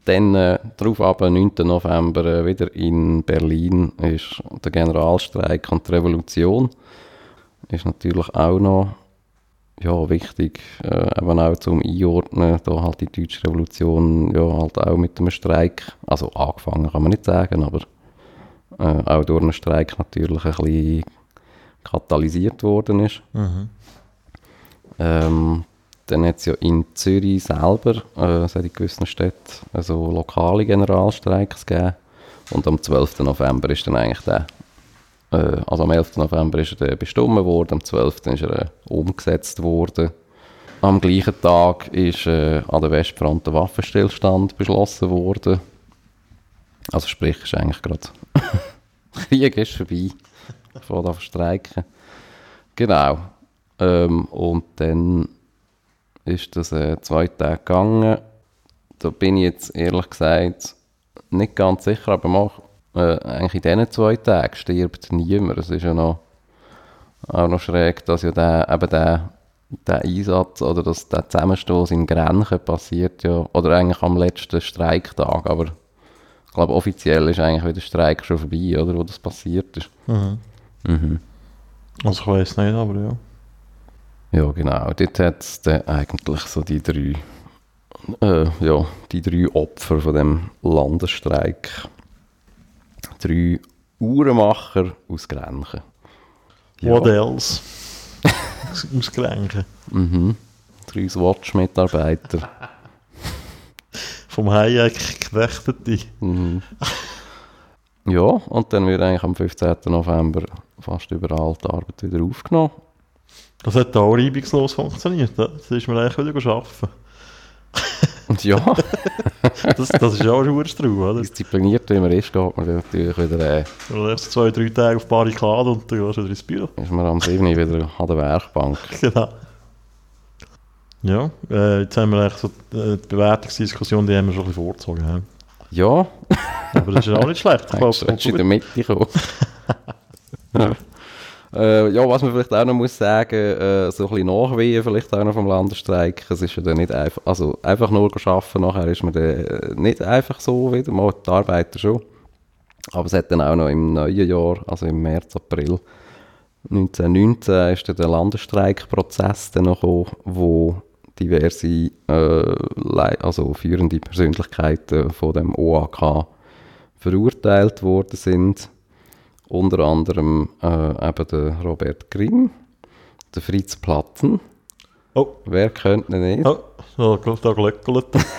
Dann äh, darauf ab, 9. November äh, wieder in Berlin ist der Generalstreik und die Revolution. Ist natürlich auch noch ja, wichtig, äh, eben auch zum Einordnen, da halt die deutsche Revolution ja halt auch mit einem Streik, also angefangen kann man nicht sagen, aber äh, auch durch einen Streik natürlich ein bisschen katalysiert worden ist. Mhm. Ähm, dann hat es ja in Zürich selber, äh, es hat in gewissen Städten, also lokale Generalstreiks gegeben. Und am 12. November ist dann eigentlich der, äh, also am 11. November ist er bestimmt worden, am 12. ist er äh, umgesetzt worden. Am gleichen Tag ist äh, an der Westfront der Waffenstillstand beschlossen worden. Also sprich, ist eigentlich gerade Krieg ist vorbei. Von da streiken. Genau. Ähm, und dann ist das äh, zwei Tage gegangen. Da bin ich jetzt ehrlich gesagt nicht ganz sicher, aber mal, äh, eigentlich in diesen zwei Tagen stirbt niemand. Es ist ja noch, auch noch schräg, dass ja der, eben der, der Einsatz oder dass der Zusammenstoß in Grenchen passiert ja, oder eigentlich am letzten Streiktag, aber glaube offiziell ist eigentlich wieder der Streik schon vorbei, oder, wo das passiert ist. Mhm. Mhm. Also ich weiß nicht, aber ja. Ja, genau. Dort hat es dann eigentlich so die drei, äh, ja, die drei Opfer von dem Landesstreik. Drei Uhrenmacher aus Grenchen. What else? Aus- Ausgelenken. Mhm. Drei Swatch-Mitarbeiter. Vom Hayek geknechtete. mhm. Ja, und dann wird eigentlich am 15. November fast überall die Arbeit wieder aufgenommen. Das hat auch reibungslos funktioniert. ne? Das ist mir eigentlich wieder arbeiten. Und ja, Das, das ist ja auch ein Strau, oder? diszipliniert wie man ist, geht man natürlich wieder, äh, Du läufst zwei, drei Tage auf Barrikade und dann gehst du wieder ins Büro. ist man am 7. wieder an der Werkbank. Genau. Ja, äh, jetzt haben wir eigentlich so äh, die Bewertungsdiskussion, die haben wir schon ein bisschen vorgezogen. hä? Ja, Aber das ist ja auch nicht schlecht. Ich glaube, du in der Mitte kommen. äh, ja, was man vielleicht auch noch muss sagen, äh, so ein bisschen Nachwehen vielleicht auch noch vom Landesstreik, es ist ja dann nicht einfach, also einfach nur arbeiten, nachher ist man dann äh, nicht einfach so wieder, mal die Arbeiter schon. Aber es hat dann auch noch im neuen Jahr, also im März, April 1919, ist dann der Landesstreikprozess dann noch gekommen, wo diverse äh, also führende Persönlichkeiten von dem OAK verurteilt worden sind. Unter anderem äh, eben der Robert Grimm, der Fritz Platten. Oh. Wer könnte ihn nicht? Oh, da, da glöckelt. Das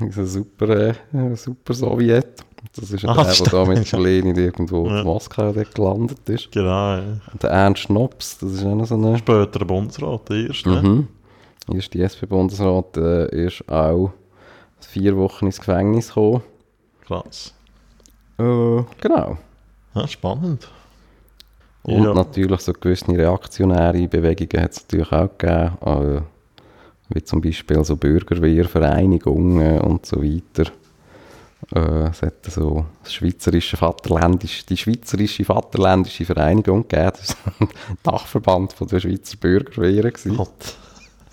ist ein super, äh, super Sowjet. Das ist Ah, der, der da mit Lenin irgendwo Ja. in Moskau gelandet ist. genau, ja. Und der Ernst Schnops, das ist auch noch so eine... Später der Bundesrat, der erste. ne? Mhm. Ist die SP-Bundesrat äh, ist auch vier Wochen ins Gefängnis gekommen. Krass. Äh, genau. Ja, spannend. Und Ja. natürlich so gewisse reaktionäre Bewegungen hat es natürlich auch gegeben, äh, wie zum Beispiel so Bürgerwehrvereinigungen und so weiter. Äh, es hat so das schweizerische Vaterländisch, die schweizerische Vaterländische Vereinigung gegeben, das ist ein Dachverband von der Schweizer Bürgerwehren. Gott.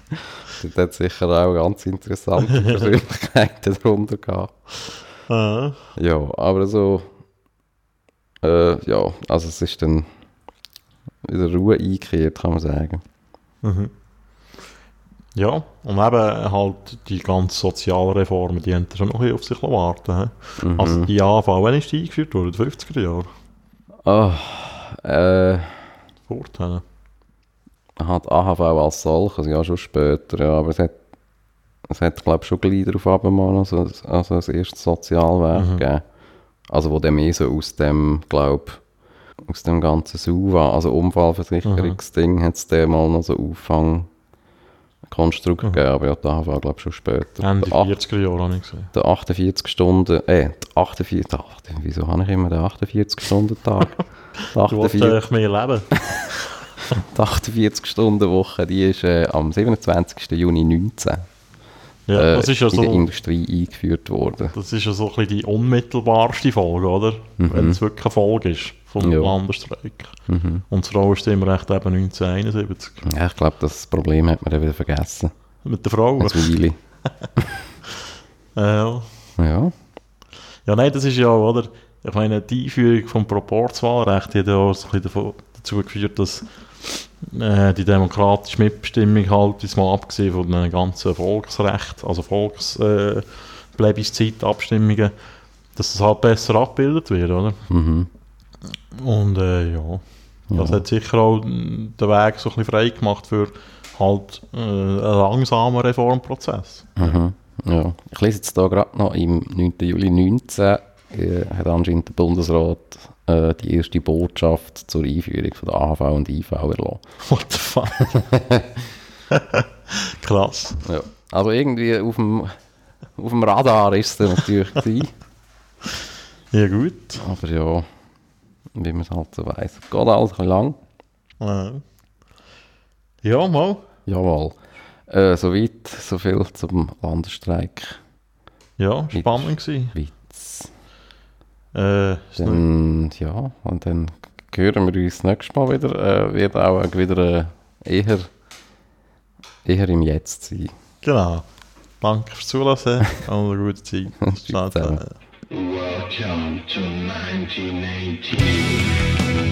Dort hat sicher auch ganz interessante Persönlichkeiten darunter gehabt. Äh, Ja, aber so, äh, ja, also es ist dann wieder Ruhe eingekehrt, kann man sagen. mhm. Ja, und eben halt die ganzen Sozialreformen, die haben schon noch ein auf sich warten. hä? Mhm. Also die AV, wann ist die eingeführt worden? In den 50er Jahren? Ah, äh, Vorteile. hat AHV als solches, ja schon später, ja, aber es hat, es hat glaube ich schon gleich darauf abgemacht, also, also das erste Sozialwerk Mhm. gegeben. Also wo dann mehr so aus dem, glaube aus dem ganzen SUVA, also Unfallversicherungsding, hat es mal noch so Auffangkonstrukt Mhm. gegeben, aber ja, die AHV glaube ich schon später. Ende Der ach- 40er Jahre habe ich gesehen. der 48 Stunden, äh, der 48, der 8, wieso habe ich immer den 48-Stunden-Tag? Die Du wolltest 48 eigentlich mehr leben. die 48-Stunden-Woche, die ist äh, am 27. Juni 19 Ja, äh, das ist ja in der so... Industrie eingeführt worden. Das ist ja so ein bisschen die unmittelbarste Folge, oder? Wenn es wirklich eine Folge ist vom Mhm. Ja. Landesstreik. Mhm. Und das Frau ist immer recht eben 1971. Ja, ich glaube, das Problem hat man dann wieder vergessen. Mit der Frau. Ein. Äh, ja. Ja. ja, nein, das ist ja, oder? Ich meine, die Einführung vom Proporzwahlrecht die hat ja auch so ein bisschen dazu geführt, dass äh, die demokratische Mitbestimmung halt, jetzt mal abgesehen von den ganzen Volksrecht, also Volks äh, Plebiszeitabstimmungen, dass das halt besser abgebildet wird, oder? Mhm. Und äh, ja, das Ja. hat sicher auch den Weg so ein bisschen frei gemacht für halt äh, einen langsamen Reformprozess. Mhm. ja. Ich lese jetzt hier gerade noch, im 9. Juli 19 äh, hat anscheinend der Bundesrat äh, die erste Botschaft zur Einführung von der AHV und IV erlassen. What the fuck? Krass. Ja. Also irgendwie auf dem, auf dem Radar ist es natürlich gewesen. Ja, gut. Aber ja, wie man es halt so weiss. Geht alles ein lang. Ja, mal. Jawohl. Äh, soweit, so viel zum Landesstreik. Ja, spannend gewesen. Äh, Dann, ja, und dann hören wir uns nächstes Mal wieder. Äh, wird auch wieder äh, eher, eher im Jetzt sein. genau. Danke fürs Zulassen und eine gute Zeit. Tschüss zusammen. Welcome to 1918.